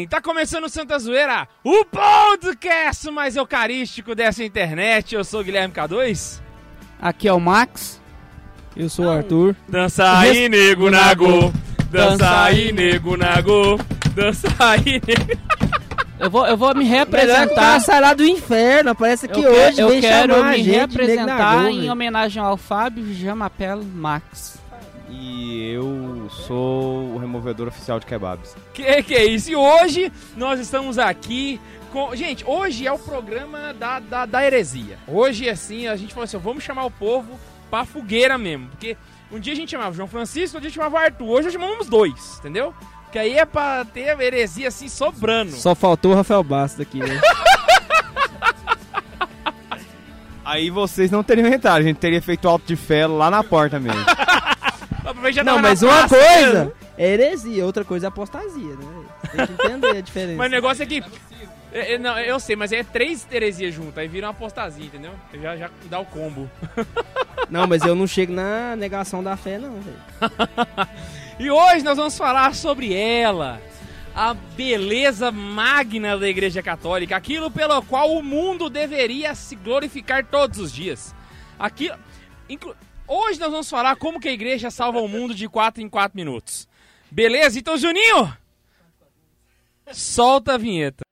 bem? Tá começando o Santa Zoeira, o podcast mais eucarístico dessa internet. Eu sou o Guilherme K2. Aqui é o Max. Eu sou o Arthur. Dança aí, nego nago. Dança aí, nego nago. Dança aí, nego. Eu vou, eu vou me Melhor reapresentar. sai lá do inferno. Parece que eu hoje que- eu quero me Negnagon, em homenagem ao Fábio Jamapelo Max. E eu sou o removedor oficial de kebabs. Que que é isso? E hoje nós estamos aqui com... Gente, hoje é o programa da, da, da heresia. Hoje, assim, a gente falou assim, vamos chamar o povo pra fogueira mesmo. Porque um dia a gente chamava o João Francisco, outro dia chamava o Arthur. Hoje nós chamamos os dois, entendeu? Que aí é pra ter a heresia, assim, sobrando. Só faltou o Rafael Bastos aqui, né? Aí vocês não teriam entrado, a gente teria feito alto de fé lá na porta mesmo. Aproveita Não, mas uma praça coisa é heresia, outra coisa é apostasia, né? Tem que entender a diferença. Mas o negócio é que... é- é- não, eu sei, mas é três heresias juntas, aí vira uma apostasia, entendeu? Já, já dá o combo. Não, mas eu não chego na negação da fé, não, velho. E hoje nós vamos falar sobre ela, a beleza magna da Igreja Católica, aquilo pelo qual o mundo deveria se glorificar todos os dias. Aquilo, inclu- hoje nós vamos falar como que a Igreja salva o mundo de 4 em 4 minutos. Beleza? Então, Juninho, solta a vinheta.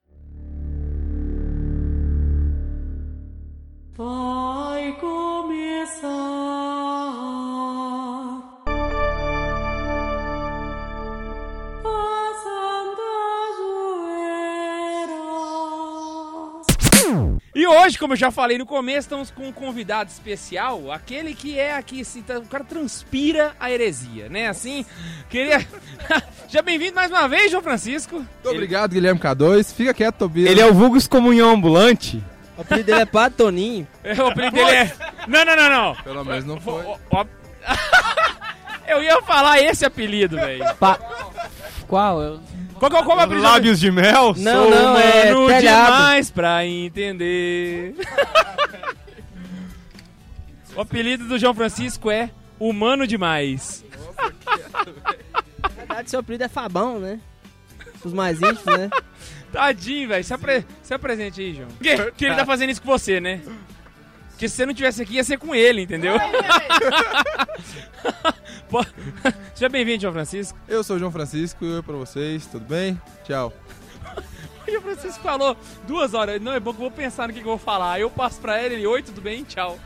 Vai começar E hoje, como eu já falei no começo, estamos com um convidado especial, aquele que é aqui, assim, tá- o cara transpira a heresia, né? Assim, queria. já bem-vindo mais uma vez, João Francisco. Muito obrigado, Guilherme K2. Fica quieto, Tobias. Ele é o vulgo excomunhão ambulante. O apelido dele é Padre Toninho. É, O apelido dele é. Não, não, não, não. Pelo menos não foi. Ó, ó. Eu ia falar esse apelido, velho. Pa- Qual? Eu... Qual, qual é o apelido? Lábios de mel. Não, Sou não, é humano telhado. demais pra entender. o apelido do João Francisco é Humano Demais. Na verdade, seu apelido é Fabão, né? Os mais íntimos, né? Tadinho, velho. Se, apre... se apresente aí, João. Que, que ele tá fazendo isso com você, né? Porque se você não tivesse aqui, ia ser com ele, entendeu? Seja bem-vindo, João Francisco. Eu sou o João Francisco e oi pra vocês, tudo bem? Tchau. O João Francisco falou duas horas. Não, é bom que eu vou pensar no que, que eu vou falar. Aí eu passo pra ele, ele, oi, tudo bem? Tchau.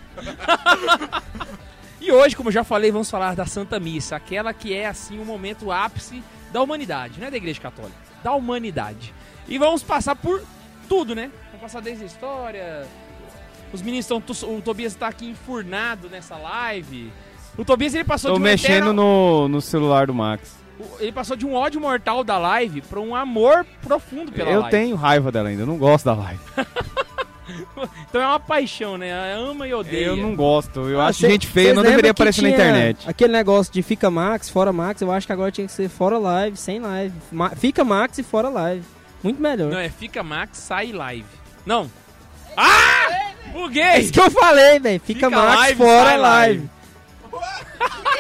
e hoje, como eu já falei, vamos falar da Santa Missa. Aquela que é, assim, o momento ápice da humanidade. Não é da Igreja Católica, da humanidade. E vamos passar por tudo, né? Vamos passar desde a história. Os meninos estão. O Tobias tá aqui enfurnado nessa live. O Tobias ele passou Tô de um mexendo eterno- no, no celular do Max. Ele passou de um ódio mortal da live pra um amor profundo pela eu live. tenho raiva dela ainda, eu não gosto da live. Então é uma paixão, né? Ama e odeia. Eu não gosto, eu Ah, acho cê- gente feia, não deveria aparecer na internet. Aquele negócio de fica Max, fora Max, eu acho que agora tinha que ser fora live, sem live. Ma- fica Max e fora live. Muito melhor. Não, é fica Max, sai live. Não. Ah! É Buguei! isso que eu falei, velho. Fica, Max live, fora live.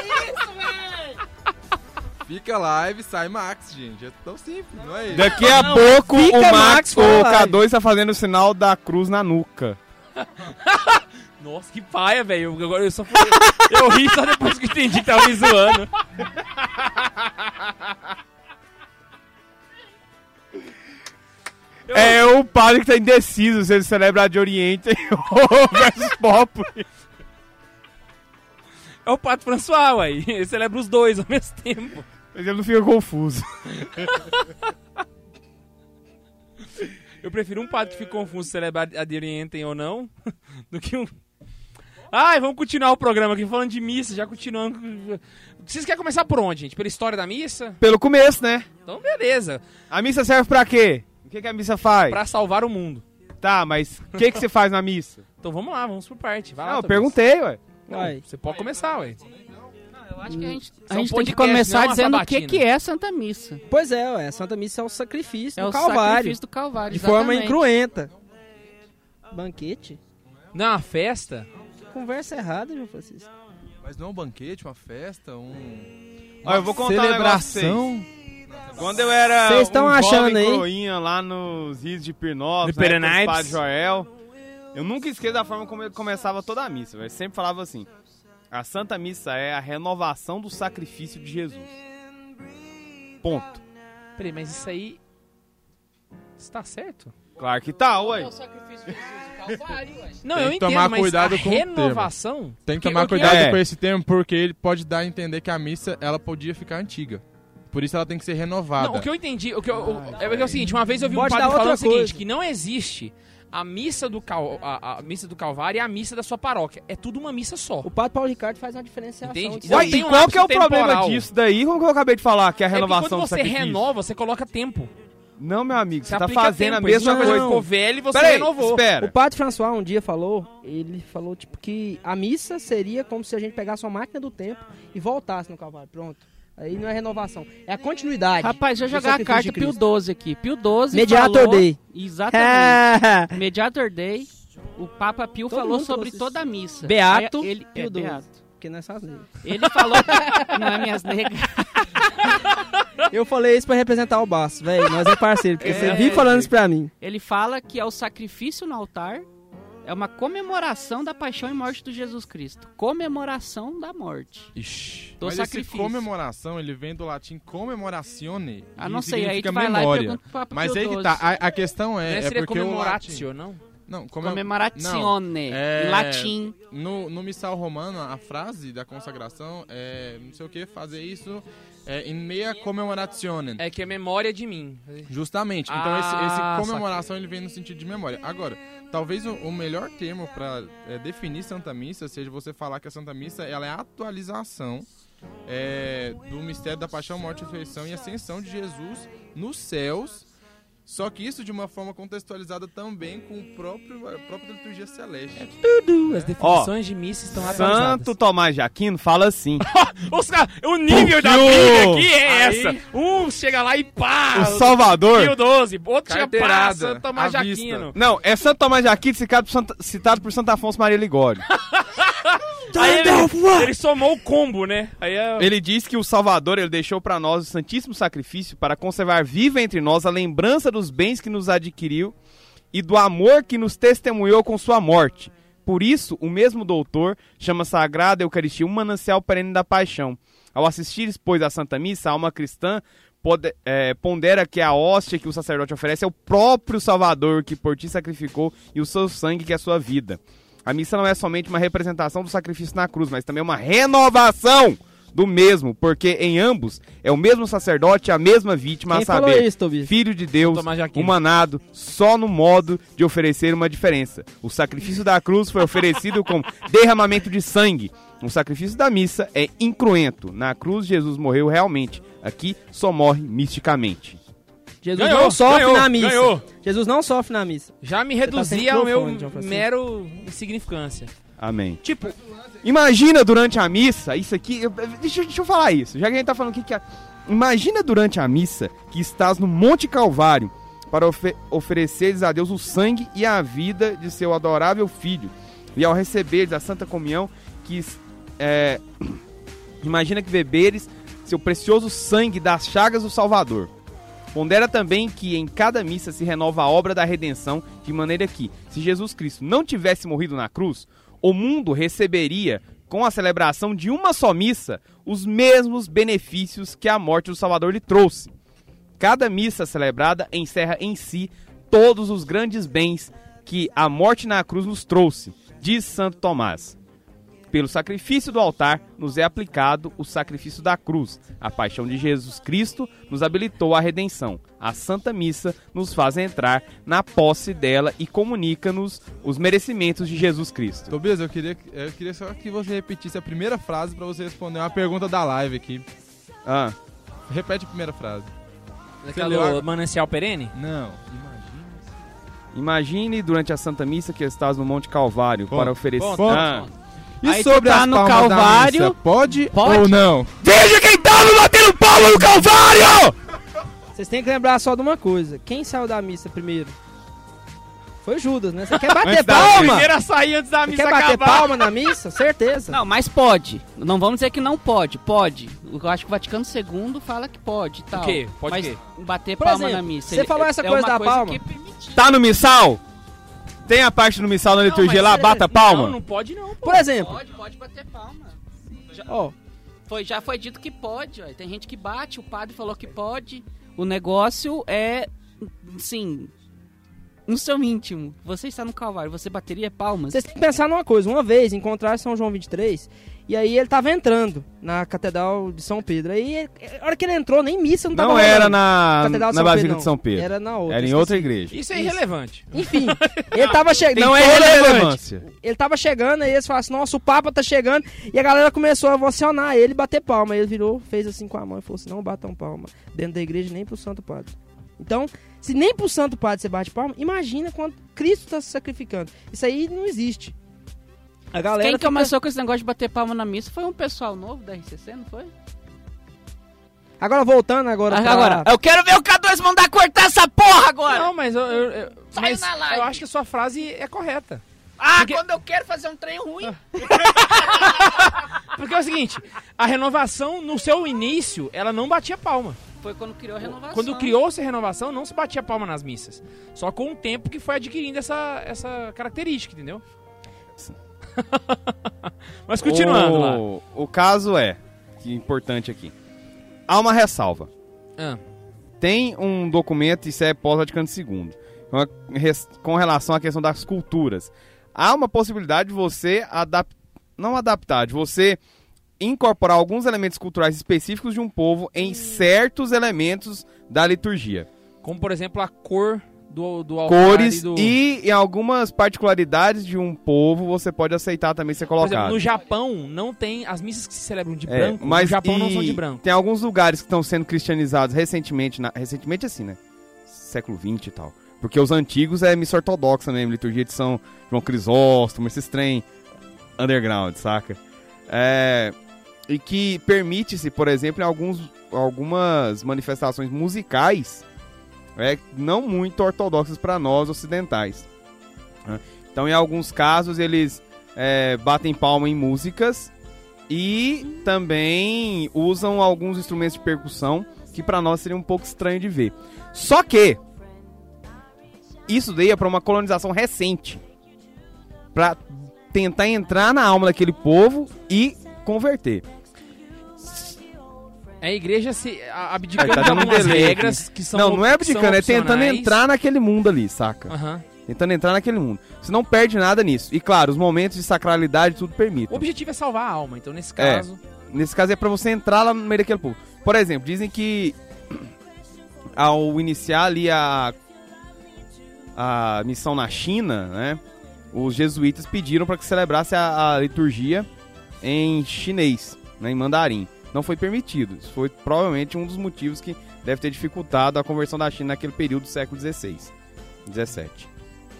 Fica live, sai Max, gente. É tão simples, não é isso? Daqui a pouco fica o Max Max, o fora live. K2 tá fazendo o sinal da cruz na nuca. Nossa, que paia, velho. Eu- Agora eu só fui... Eu ri só depois que entendi que tava me zoando. Eu- É o padre que tá indeciso se ele celebra a de Oriente ou versus Pop. É o Pato François, ué. Ele celebra os dois ao mesmo tempo. Mas ele não fica confuso. Eu prefiro um padre que fica confuso se celebra a de Orientem ou não, do que um... Ai, vamos continuar o programa aqui, falando de missa, já continuando. Vocês querem começar por onde, gente? Pela história da missa? Pelo começo, né? Então, beleza. A missa serve pra quê? O que, que a missa faz? Pra salvar o mundo. Tá, mas o que, que você faz na missa? Então vamos lá, vamos por parte. Vai lá, Não, eu Tobias. perguntei, ué. Não, Vai. Você pode começar, ué. Eu acho que a gente, a gente tem que podcasts, começar uma dizendo o que, sabatina. que é Santa Missa. Pois é, ué. A Santa Missa é o sacrifício É do o Calvário. sacrifício do Calvário. De forma exatamente. incruenta. Banquete? Não, é uma festa? Conversa errada, João Francisco. Mas não é um banquete, uma festa, um. Ó, eu vou contar um negócio pra celebração. Quando eu era Vocês tão um achando jovem aí? coroinha lá nos rios de Pirnópolis, do Perenipes. Padre Joel, eu nunca esqueço da forma como ele começava toda a missa, velho. Sempre falava assim, a Santa Missa é a renovação do sacrifício de Jesus. Ponto. Peraí, mas isso aí. Está certo? Claro que tá, ué. sacrifício de Jesus, Calvário, Não, Tem eu que entendo, tomar mas cuidado a com o termo. renovação... Tem que Porque tomar cuidado É. com esse termo, porque ele pode dar a entender que a missa ela podia ficar antiga. Por isso ela tem que ser renovada. Não, o que eu entendi, o que eu, o- é, é o seguinte, uma vez eu vi um Pode padre dar falando o seguinte, coisa. que não existe a missa do cal, a, a missa do Calvário e a missa da sua paróquia. É tudo uma missa só. O Padre Paulo Ricardo faz uma diferenciação. Entende? de- Então, Ué, e um qual que é o lapso problema temporal. disso daí? Como que eu acabei de falar, que é a É porque renovação quando do você renova, você coloca tempo. Não, meu amigo, Você, você tá fazendo tempo. a mesma coisa coisa. ficou velha e você Peraí, renovou. espera. O Padre François um dia falou, ele falou tipo que a missa seria como se a gente pegasse uma máquina do tempo e voltasse no Calvário. Pronto. Aí não é renovação, é a continuidade. Rapaz, deixa eu jogar a carta Pio Cristo. 12 aqui. Pio 12 Mediator falou... Day. Exatamente. É. Mediator Day. O Papa Pio Todo falou sobre toda a missa. Beato Aí ele, Pio é, 12. Beato. Porque não é essas leis. Ele falou... não é minhas negras. Eu falei isso pra representar o Baço, velho. Nós é parceiro, porque você É, vive falando isso pra mim. Ele fala que é o sacrifício no altar é uma comemoração da paixão e morte de Jesus Cristo. Comemoração da morte. Ixi. Do Mas sacrifício. esse comemoração, ele vem do latim comemoratione. Ah, não sei, aí tu vai lá e memória. pergunta pro Mas aí que 12. tá, a, a questão Não é, é seria porque o latim... comemoratio, não? Não, come... Comemoratione. É- Em latim. No, no missal romano, a frase da consagração é, não sei o que, fazer isso é, in mea commemorationem. É que é memória de mim. Justamente. Então esse, Ah, esse comemoração ele vem no sentido de memória. Agora, talvez o, o melhor termo para definir Santa Missa seja você falar que a Santa Missa ela é a atualização é, do mistério da paixão, morte, ressurreição e ascensão de Jesus nos céus. Só que isso de uma forma contextualizada também com o próprio, a própria liturgia celeste. Tudo. As definições de missa estão atualizadas. Santo Tomás de Aquino fala assim. Os caras- o nível da Pio. briga aqui é Aí- essa. Um chega lá e pá. o Salvador. Pio 12. Outro chega pá, Santo Tomás de. Aquino. Não, é Santo Tomás de Aquino citado por Santa, citado por Santo Afonso Maria Ligório. Aí ele, ele somou o combo, né? Aí é... Ele diz que o Salvador ele deixou para nós o santíssimo sacrifício para conservar viva entre nós a lembrança dos bens que nos adquiriu e do amor que nos testemunhou com sua morte. Por isso, o mesmo doutor chama sagrada Eucaristia um manancial perene da paixão. Ao assistir, pois, à Santa Missa, a alma cristã pode- é, pondera que a hóstia que o sacerdote oferece é o próprio Salvador que por ti sacrificou e o seu sangue que é a sua vida. A missa não é somente uma representação do sacrifício na cruz, mas também uma renovação do mesmo, porque em ambos é o mesmo sacerdote, a mesma vítima, Quem a falou saber, isso, filho de Deus, humanado, só no modo de oferecer uma diferença. O sacrifício da cruz foi oferecido com derramamento de sangue. O sacrifício da missa é incruento. Na cruz, Jesus morreu realmente. Aqui, só morre misticamente. Jesus Ganhou, não sofre ganhou, na missa. ganhou. Jesus não sofre na missa. Já me tá reduzi sem ao meu mero insignificância. Amém. Tipo, Imagina durante a missa, isso aqui. eu- Deixa, deixa eu falar isso, já que a gente tá falando aqui que. A, imagina durante a missa que estás no Monte Calvário para ofe ofereceres a Deus o sangue e a vida de seu adorável filho. E ao receberes a Santa Comunhão, que. é, imagina que beberes seu precioso sangue das chagas do Salvador. Pondera também que em cada missa se renova a obra da redenção, de maneira que, se Jesus Cristo não tivesse morrido na cruz, o mundo receberia, com a celebração de uma só missa, os mesmos benefícios que a morte do Salvador lhe trouxe. Cada missa celebrada encerra em si todos os grandes bens que a morte na cruz nos trouxe, diz Santo Tomás. Pelo sacrifício do altar nos é aplicado o sacrifício da cruz. A paixão de Jesus Cristo nos habilitou à redenção. A Santa Missa nos faz entrar na posse dela e comunica-nos os merecimentos de Jesus Cristo. Tobias, eu queria, eu queria só que você repetisse a primeira frase pra você responder uma pergunta da live aqui. Ah, Repete a primeira frase. aquela leu- manancial perene? Não, imagine durante a Santa Missa que estás no Monte Calvário Ponto. para oferecer. Ponto. Ah. E Aí sobre tá as no Calvário, missa, pode, pode? ou não? Veja quem tá me batendo palma no Calvário! Vocês têm que lembrar só de uma coisa. Quem saiu da missa primeiro? Foi Judas, né? Você quer bater palma? Primeiro a sair antes da Você missa quer bater acabar. palma na missa? Certeza. Não, mas pode. Não vamos dizer que não pode. Pode. Eu acho que o Vaticano II fala que pode e tal. quê? Pode mas quê? bater Por palma exemplo, na missa. você falou essa é coisa uma da palma? que é. Tá no missal? Tem a parte do missal na liturgia lá, você- bata palma? Não, não pode não. pô. Por exemplo, Pode, pode bater palma. Já, ó, foi, já foi dito que pode, ó. Tem gente que bate, o padre falou que pode. O negócio é, sim, no seu íntimo. Você está no Calvário, você bateria palmas? vocês têm que pensar numa coisa. Uma vez encontraram São João 23 e aí ele tava entrando na Catedral de São Pedro. Aí, ele- a hora que ele entrou, nem missa não tava Não era na, Catedral de na São Basílica Pedro, de São. Pedro. Era na outra. Era em outra igreja. Isso é irrelevante. Enfim, ele tava chegando. Não é relevância. Ele tava chegando, aí eles falaram assim, nossa, o Papa tá chegando. E a galera começou a ovacionar ele e bater palma. Aí ele virou, fez assim com a mão e falou assim, não batam palma dentro da igreja nem pro Santo Padre. Então, se nem pro Santo Padre você bate palma, imagina quando Cristo tá se sacrificando. Isso aí não existe. A galera Quem fica- começou com esse negócio de bater palma na missa foi um pessoal novo da RCC, não foi? Agora voltando agora pra- Agora, eu quero ver o K2 mandar cortar essa porra agora! Não, mas eu, eu, eu- Saiu mas na live. eu acho que a sua frase é correta. ah, porque- quando eu quero fazer um trem ruim. Porque é o seguinte, a renovação, no seu início, ela não batia palma. Foi quando criou a renovação. Quando criou-se a renovação, não se batia palma nas missas. Só com o tempo que foi adquirindo essa, essa característica, entendeu? Mas continuando lá. o, o caso é, que é importante aqui. Há uma ressalva. Ah, Tem um documento, isso é pós-Vaticano II, com relação à questão das culturas. Há uma possibilidade de você adaptar, não adaptar, de você incorporar alguns elementos culturais específicos de um povo em certos elementos da liturgia. como, por exemplo, a cor do, do Cores e do... e em algumas particularidades de um povo você pode aceitar também ser Por exemplo, colocado. no Japão, não tem... As missas que se celebram de É, branco, mas no Japão não são de branco. Tem alguns lugares que estão sendo cristianizados recentemente, na- recentemente assim, né? Século XX e tal. Porque os antigos é missa ortodoxa mesmo, liturgia de São João Crisóstomo, esses trem underground, saca? É, e que permite-se, por exemplo, em alguns, algumas manifestações musicais é, não muito ortodoxas para nós ocidentais. né? Então, em alguns casos, eles é, batem palma em músicas e também usam alguns instrumentos de percussão que para nós seria um pouco estranho de ver. Só que isso daí é para uma colonização recente, para tentar entrar na alma daquele povo e converter. É a igreja se a- abdicando É, tá um algumas delay regras que são não, não é abdicando, é tentando entrar naquele mundo ali, saca? Aham. Tentando entrar naquele mundo. Você não perde nada nisso. E claro, os momentos de sacralidade tudo O permitem. objetivo é salvar a alma, então nesse É. caso... Nesse caso é pra você entrar lá no meio daquele povo. Por exemplo, dizem que ao iniciar ali a a missão na China, né? Os jesuítas pediram para que celebrasse a, a liturgia em chinês, né, em mandarim. Não foi permitido. Isso foi provavelmente um dos motivos que deve ter dificultado a conversão da China naquele período do século XVI, XVII.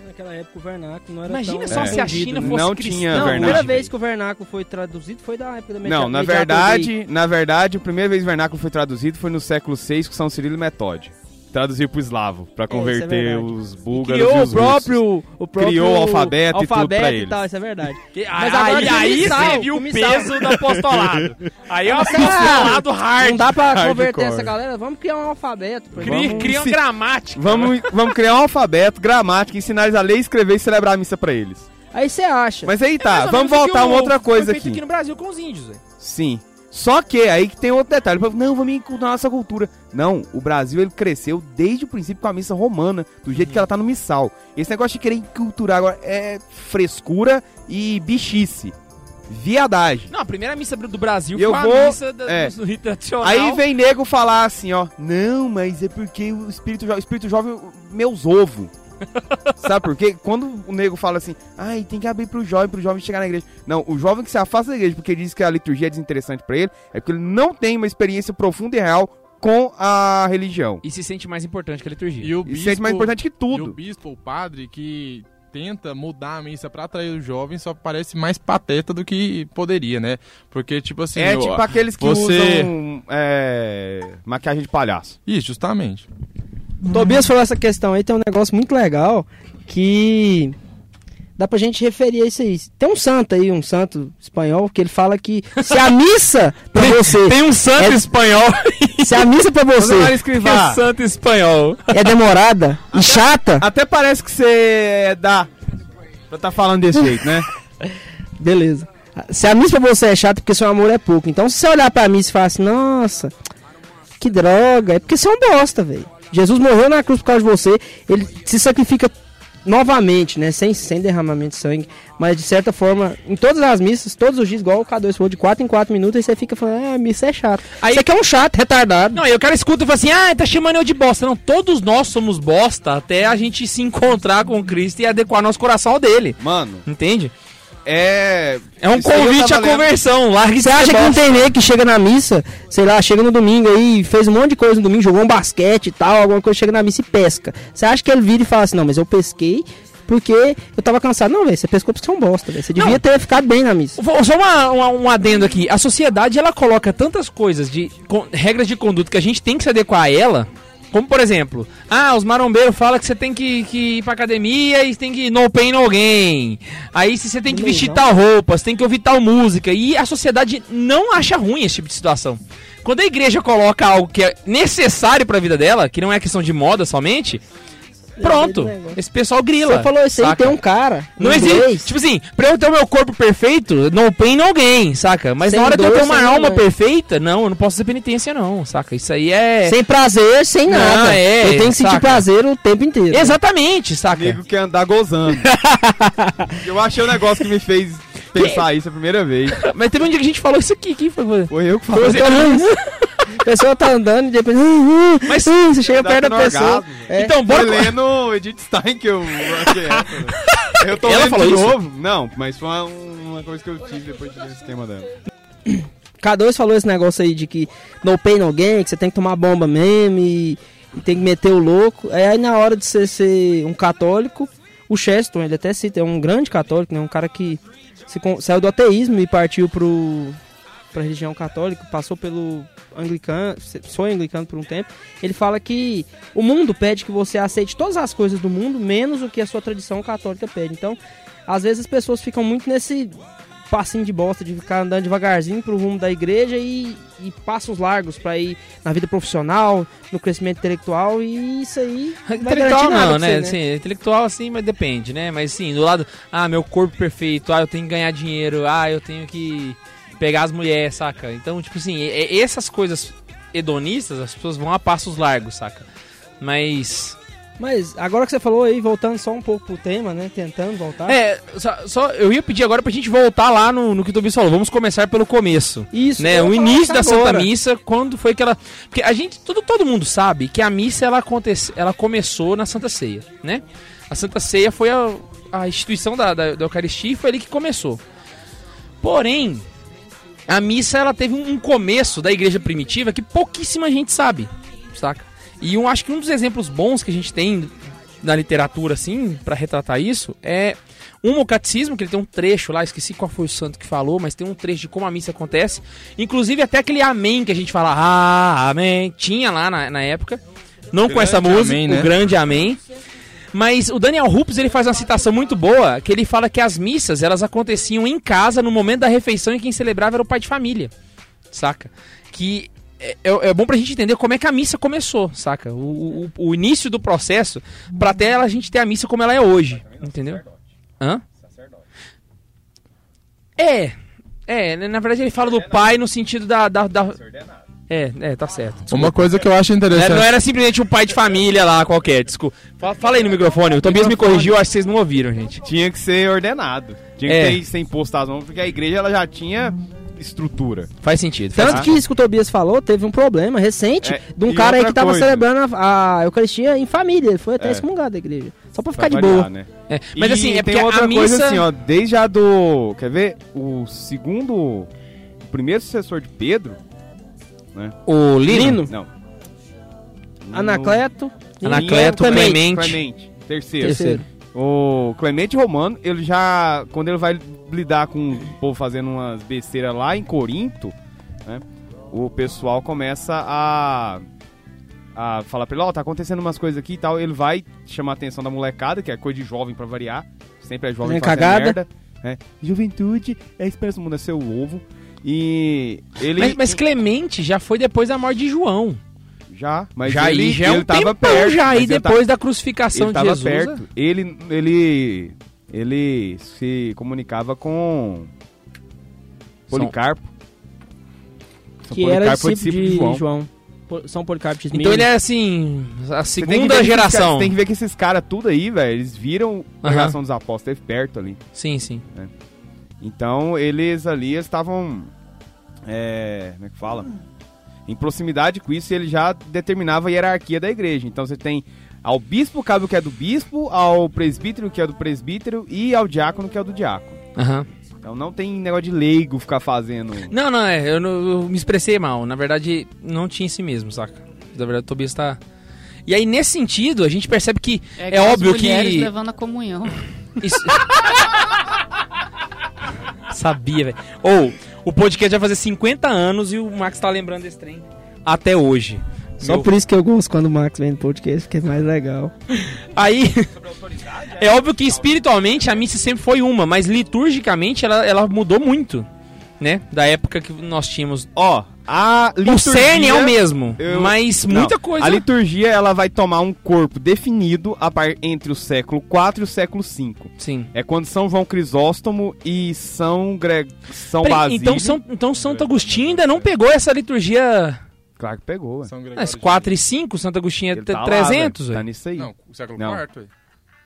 Naquela época o vernáculo não era Imagina tão só se a China né? fosse Não cristã. tinha Não, a primeira vez que o vernáculo foi traduzido foi da época da media- Não, na verdade, na verdade, a primeira vez que o vernáculo foi traduzido foi no século VI com São Cirilo e Metódio. Traduziu pro eslavo, pra converter verdade. os E búlgaros criou e o os russos. próprio, o próprio Criou o alfabeto e tudo alfabeto pra e eles. tal, isso é verdade. Que- Mas agora aí o aí missal, você viu o o peso do apostolado. Aí é o Ah, apostolado hard. Não dá pra Hardcore. converter essa galera, vamos criar um alfabeto. pô. Cria, Vamos cria uma gramática. Vamos, vamos criar um alfabeto, gramática, ensinar eles a ler, escrever e celebrar a missa pra eles. Aí você acha. Mas aí É tá, ou vamos o voltar a uma o- outra coisa aqui. aqui no Brasil com os índios, velho. Sim. Só que aí que tem outro detalhe. Não, vamos inculturar nossa cultura. Não, o Brasil ele cresceu desde o princípio com a missa romana, do jeito que ela tá no missal. Esse negócio de querer inculturar agora é frescura e bichice. Viadagem. Não, a primeira missa do Brasil Eu foi a vou- missa da, é. do rito tradicional. Aí vem nego falar assim, ó. Não, mas é porque o espírito jovem, o espírito jovem, meus ovos. Sabe por quê? Quando o nego fala assim, ai, tem que abrir pro jovem, pro jovem chegar na igreja. Não, o jovem que se afasta da igreja porque diz que a liturgia é desinteressante pra ele, é porque ele não tem uma experiência profunda e real com a religião. E se sente mais importante que a liturgia. E o Isso é mais importante que E o tudo. bispo, o padre, que tenta mudar a missa pra atrair os jovens, só parece mais pateta do que poderia, né? Porque, tipo assim... É tipo aqueles que você- usam é, maquiagem de palhaço. Isso, justamente. Tobias falou essa questão aí, tem um negócio muito legal, que dá pra gente referir a isso aí. Tem um santo aí, um santo espanhol, que ele fala que se a missa pra você, Tem um santo É- espanhol. se a missa pra você um escrivar. santo espanhol. é demorada e chata, Até parece que você dá pra tá falando desse jeito, né? beleza. Se a missa pra você é chata, é porque seu amor é pouco. Então, se você olhar pra missa e falar assim, nossa, que droga, é porque você é um bosta, velho. Jesus morreu na cruz por causa de você, ele se sacrifica novamente, né? Sem, sem derramamento de sangue. Mas de certa forma, em todas as missas, todos os dias, igual o K2 falou, de 4 em 4 minutos, aí você fica falando, ah, a missa é chata. Aí- Você que é um chato, retardado. Não, aí o cara escuta e fala assim: ah, tá chamando eu de bosta. Não, todos nós somos bosta até a gente se encontrar com Cristo e adequar nosso coração ao dele. Mano, Entende? É. É um convite à conversão. Largue Você acha que não bosta. tem nego que chega na missa, sei lá, chega no domingo aí, fez um monte de coisa no domingo, jogou um basquete e tal, alguma coisa, chega na missa e pesca. Você acha que ele vira e fala assim, não, mas eu pesquei porque eu tava cansado. Não, velho, você pescou porque você é um bosta, velho. Você devia Não. ter ficado bem na missa. Só uma- uma- um adendo aqui. A sociedade ela coloca tantas coisas de con- regras de conduta que a gente tem que se adequar a ela. Como por exemplo, ah, os marombeiros falam que você tem que, que ir pra academia e tem que no pain no gain. Aí se você tem que vestir tal roupa, você tem que ouvir tal música. E a sociedade não acha ruim esse tipo de situação. Quando a igreja coloca algo que é necessário pra vida dela, que não é questão de moda somente, pronto. Esse pessoal grila. Você falou isso aí, tem um cara. Não um existe. inglês, Tipo assim, pra eu ter o meu corpo perfeito, no pain, gain, saca? Mas Sem na hora de eu dor, ter uma alma dor. perfeita, não, eu não posso fazer penitência, não, saca? Isso aí é. Sem prazer, sem Não, nada. é, eu tenho que sentir saca? prazer o tempo inteiro. Exatamente, saca? Nego quer andar gozando. eu achei o negócio que me fez pensar isso a primeira vez. Mas teve um dia que a gente falou isso aqui, quem foi? Foi eu que Foi falei. você. A pessoa tá andando e depois. "Hum, hum, Mas- hum", você chega perto da pessoa. orgasmo, velho. é. Então, Foi bora. lendo Edith Stein que eu achei essa. velho. Eu tô Ela lendo falou de isso? novo? Não, mas foi uma, uma coisa que eu tive depois de ler esse tema dela. K2 falou esse negócio aí de que no pain, no gain, que você tem que tomar bomba mesmo e, e tem que meter o louco. É aí na hora de você ser um católico, o Cheston, ele até cita, é um grande católico, né? Um cara que se saiu do ateísmo e partiu pro, pra religião católica, passou pelo anglicano, foi anglicano por um tempo. Ele fala que o mundo pede que você aceite todas as coisas do mundo, menos o que a sua tradição católica pede. Então, às vezes as pessoas ficam muito nesse passinho de bosta de ficar andando devagarzinho pro rumo da igreja e, e passos largos pra ir na vida profissional, no crescimento intelectual e isso aí Intelectual não, né? você, Sim, intelectual assim, mas depende, né? Mas sim, do lado, ah, meu corpo perfeito, ah, eu tenho que ganhar dinheiro, ah, eu tenho que pegar as mulheres, saca? Então, tipo assim, essas coisas hedonistas, as pessoas vão a passos largos, saca? Mas Mas agora que você falou aí, voltando só um pouco pro tema, né? Tentando voltar. É, só, só- eu ia pedir agora pra gente voltar lá no, no que o Tobias falou. Vamos começar pelo começo. Isso. Né, o início da Santa agora. Missa, quando foi que ela. Porque a gente, todo, todo mundo sabe que a missa ela, acontece, ela começou na Santa Ceia, né? A Santa Ceia foi a, a instituição da, da, da Eucaristia e foi ali que começou. Porém, a missa ela teve um, um começo da igreja primitiva que pouquíssima gente sabe, saca? E eu acho que um dos exemplos bons que a gente tem na literatura, assim, pra retratar isso, é um o catecismo, que ele tem um trecho lá, esqueci qual foi o santo que falou, mas tem um trecho de como a missa acontece. Inclusive até aquele amém que a gente fala, ah, amém, tinha lá na, na época. Não com essa música, amém, o né? grande amém. Mas o Daniel Rups ele faz uma citação muito boa, que ele fala que as missas elas aconteciam em casa no momento da refeição e quem celebrava era o pai de família, saca? Que é, é- é bom pra gente entender como é que a missa começou, saca? O, o- o início do processo, pra até ela- a gente ter a missa como ela é hoje, entendeu? Hã? É, é, na verdade ele fala do pai no sentido da... da, da- é, é, tá certo. desculpa. Uma coisa que eu acho Não interessante. era, não era simplesmente um pai de família lá qualquer, desculpa. Fala, fala aí no microfone, o Tobias me corrigiu, acho que vocês não ouviram, gente. Tinha que ser ordenado. Tinha É. que ter, ser imposto às mãos, porque a igreja ela já tinha estrutura. Faz sentido. faz Tanto que isso que o Tobias falou, teve um problema recente É, de um e cara aí que tava coisa. celebrando a, a Eucaristia em família. Ele foi até É. excomungado da igreja. Só pra ficar Pra de variar, boa. né? É, Mas E assim, é porque tem outra a missa... coisa assim, ó, desde a do, quer ver? O segundo, o primeiro sucessor de Pedro, O Lino, Lino. não. Anacleto. Anacleto, Clemente. Clemente. Clemente, terceiro. Terceiro. O Clemente Romano, ele já, quando ele vai lidar com o povo fazendo umas besteiras lá em Corinto, né, o pessoal começa a a falar pra ele, ó, tá acontecendo umas coisas aqui e tal, ele vai chamar a atenção da molecada, que é coisa de jovem pra variar. Sempre é jovem Fazendo fazendo cagada. merda. né? Juventude é a esperança do mundo, é seu ovo. E ele Mas, mas Clemente já foi depois da morte de João. Já, mas já ele, já é ele um tava perto, já aí depois da tá- crucificação ele de tava Jesus. né? perto. Ele ele ele se comunicava com Policarpo. São Que era Policarpo foi discípulo de João. Po- São Policarpo de Então ele é assim, a segunda geração. Você tem que ver que esses caras tudo aí, velho, eles viram a Aham. pregação dos apóstolos, perto ali. Sim, sim. Então, eles ali estavam. É. Como é que fala? Em proximidade com isso, ele já determinava a hierarquia da igreja. Então, você tem ao bispo cabe o que é do bispo, ao presbítero o que é do presbítero e ao diácono o que é do diácono. Aham. Então, não tem negócio de leigo ficar fazendo. Não, não, é, eu, não- eu me expressei mal. Na verdade, não tinha esse mesmo, saca? Na verdade, o Tobias tá. E aí, nesse sentido, a gente percebe que é, as óbvio que. levando a comunhão. Isso... Sabia, velho. Ou, o podcast vai fazer 50 anos e o Max tá lembrando desse trem até hoje. Só Meu- por isso que eu gosto quando o Max vem no podcast, porque é mais legal. Aí, é óbvio que espiritualmente a missa sempre foi uma, mas liturgicamente ela, ela mudou muito, né? Da época que nós tínhamos. Ó, a O cerne é o mesmo, eu- mas Não, muita coisa. A liturgia ela vai tomar um corpo definido a par... entre o século 4 e o século 5. Sim. É quando São João Crisóstomo e São Gre... São Peraí, Basílio. então, São, então Santo Agostinho ainda não pegou essa liturgia. Claro que pegou. São Gregório As de- 4 e 5, Santo Agostinho é Ele tá lá, 300, velho. Tá nisso aí. Não, o século Não. IV.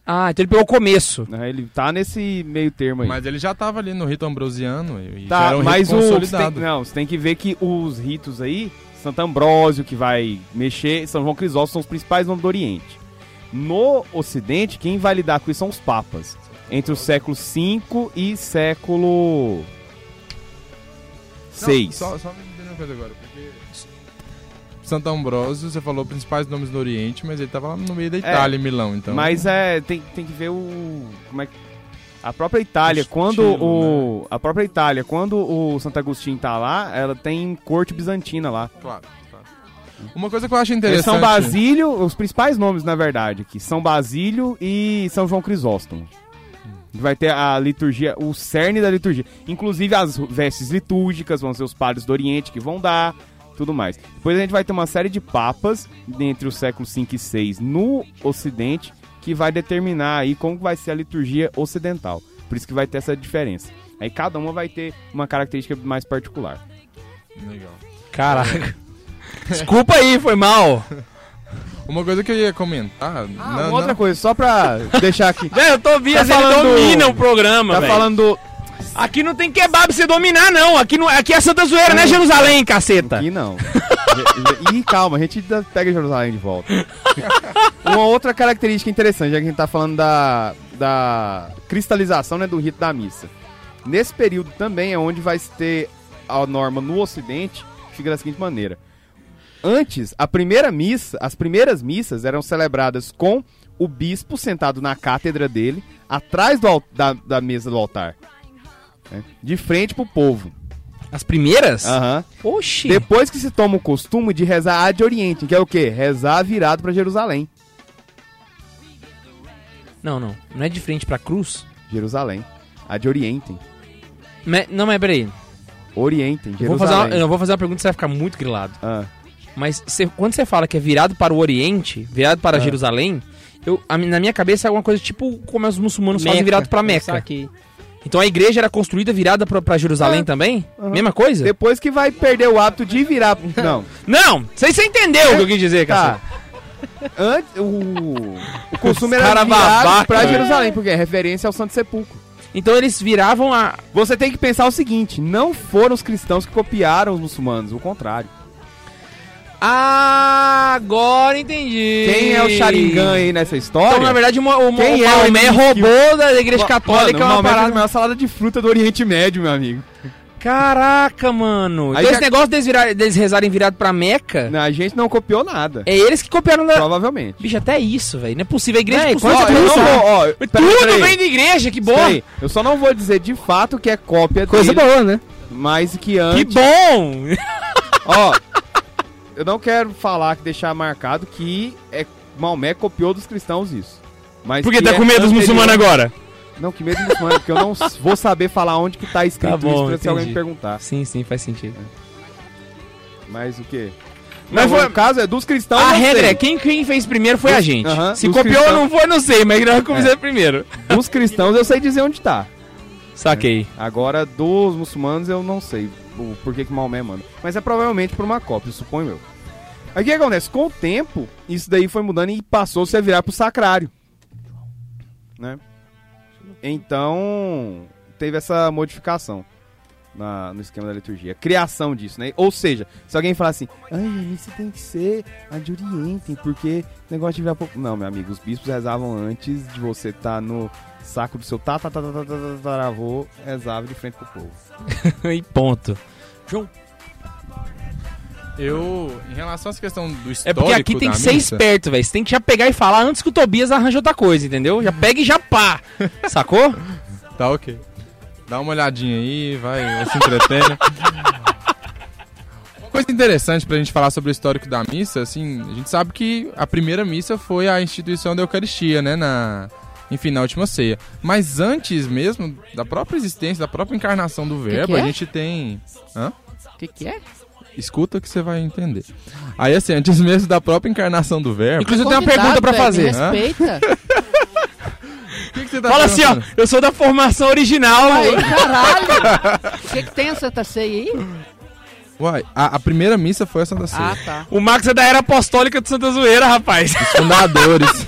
Ah, então ele pegou o começo. Não, Ele tá nesse meio termo aí. Mas ele já tava ali no rito ambrosiano e já tá, era um mas rito o. Você tem, consolidado. não, você tem que ver que os ritos aí, Santo Ambrósio, que vai mexer, São João Crisóstomo são os principais nomes do Oriente. No Ocidente, quem vai lidar com isso são os papas. Entre o século V e século Não, VI. Só, só me entender uma coisa agora, Santo Ambrósio, você falou principais nomes do Oriente, mas ele tava lá no meio da Itália, em Milão, então. Mas é, tem, tem que ver o. Como é que. A própria Itália, quando estilo, o. A própria Itália, quando o Santo Agostinho tá lá, ela tem corte bizantina lá. Claro, claro. Uma coisa que eu acho Eles interessante. São Basílio, os principais nomes, na verdade, aqui, São Basílio e São João Crisóstomo. Vai ter a liturgia, o cerne da liturgia. Inclusive as vestes litúrgicas, vão ser os padres do Oriente que vão dar, tudo mais. Depois a gente vai ter uma série de papas entre os séculos 5 e 6 no Ocidente, que vai determinar aí como vai ser a liturgia ocidental. Por isso que vai ter essa diferença. Aí cada uma vai ter uma característica mais particular. Legal. Caraca. Desculpa aí, foi mal. Uma coisa que eu ia comentar. Ah, não, uma não- outra coisa, só pra deixar aqui. Velho, eu tô vendo, Tá ele falando- domina o programa, Tá velho. falando do, Aqui não tem kebab pra você dominar, não. Aqui, não, aqui é Santa Zoeira, né, Jerusalém, caceta? Aqui não. Ih, calma, a gente pega Jerusalém de volta. Uma outra característica interessante, já que a gente tá falando da, da cristalização né, do rito da missa. Nesse período também é onde vai se ter a norma no Ocidente, que fica da seguinte maneira. Antes, a primeira missa, as primeiras missas eram celebradas com o bispo sentado na cátedra dele, atrás do, da, da mesa do altar. Né, de frente pro povo. As primeiras? Aham. Oxi. Depois que se toma o costume de rezar a de Oriente, que é o quê? Rezar virado pra Jerusalém. Não, não. Não é de frente pra cruz? Jerusalém. A de Orientem. Me- Não, mas peraí. Orientem, Eu vou, fazer Jerusalém. uma, eu vou fazer uma pergunta que você vai ficar muito grilado. Ah, Mas cê- quando você fala que é virado para o Oriente, virado para Ah. Jerusalém, eu, a na minha cabeça é alguma coisa tipo como os muçulmanos fazem virado pra Meca. Aqui. Então a igreja era construída virada pra, pra Jerusalém Ah. também? Aham. Mesma coisa? Depois que vai perder o hábito de virar. Não. Não! Sei se você entendeu o que eu quis dizer, Tá. cara. Antes, o, o costume Os era virado babaca, pra velho. Jerusalém, porque é referência ao Santo Sepulcro. Então eles viravam a. Você tem que pensar o seguinte: não foram os cristãos que copiaram os muçulmanos, o contrário. Ah, agora entendi. Quem é o Sharingan aí nessa história? Então, na verdade, o, o, Quem o é o Maomé que- roubou da igreja Mano, católica o uma Maomé fez a parada. maior salada de fruta do Oriente Médio, meu amigo. Caraca, mano. Aí então já- esse negócio deles, virar- deles rezarem virado pra Meca, Não, a gente não copiou nada. é eles que copiaram da... Provavelmente. Bicho, até isso, velho. Não é possível. A igreja quanto ser Ó, eu tudo- não ó, Tudo vem da igreja, que bom. Eu só não vou dizer de fato que é cópia Coisa dele, boa, né? mas que Que antes... bom. Ó, eu não quero falar que deixar marcado que é, Maomé copiou dos cristãos isso. Mas Por que tá é com medo dos muçulmanos agora? Não, que medo dos muçulmanos, porque eu não vou saber falar onde que tá escrito Tá bom, isso pra se alguém me perguntar. Sim, sim, faz sentido. Mas o quê? Mas foi- no caso é dos cristãos. a regra sei. é, quem, quem fez primeiro foi a gente. Se copiou ou não foi, não sei, mas nós começamos primeiro. Dos cristãos eu sei dizer onde tá. Saquei. Agora, dos muçulmanos eu não sei o porquê que Maomé manda. Mas é provavelmente por uma cópia, suponho eu. Aí o que acontece? Com o tempo, isso daí foi mudando e passou-se a virar pro sacrário. Né? Então, teve essa modificação na- no esquema da liturgia. Criação disso, né? Ou seja, se alguém falar assim, ai, a missa tem que ser a de Oriente, porque o negócio de virar. Não, meu amigo, os bispos rezavam antes de você estar no saco do seu tataravô, rezava de frente pro povo. e ponto. Eu, em relação a essa questão do É histórico porque aqui tem que ser missa, esperto, velho. Você tem que já pegar e falar antes que o Tobias arranja outra coisa, entendeu? Já pega e já pá. Sacou? Tá ok. Dá uma olhadinha aí, vai, vai se entretendo. Uma coisa interessante pra gente falar sobre o histórico da missa, assim, a gente sabe que a primeira missa foi a instituição da Eucaristia, né, na, enfim, na última ceia. Mas antes mesmo da própria existência, da própria encarnação do verbo, que a é? gente tem... Hã? O que, que é? Escuta que você vai entender. Aí, assim, antes mesmo da própria encarnação do verbo... Inclusive, eu tenho uma pergunta pra velho, fazer. me Respeita. O que, que você tá Fala assim, ó. Eu sou da formação original. Ai, caralho. O que, que tem a Santa Ceia aí? Uai, a, a primeira missa foi a Santa Ceia. Ah, tá. O Max é da era apostólica de Santa Zoeira, rapaz. Fundadores.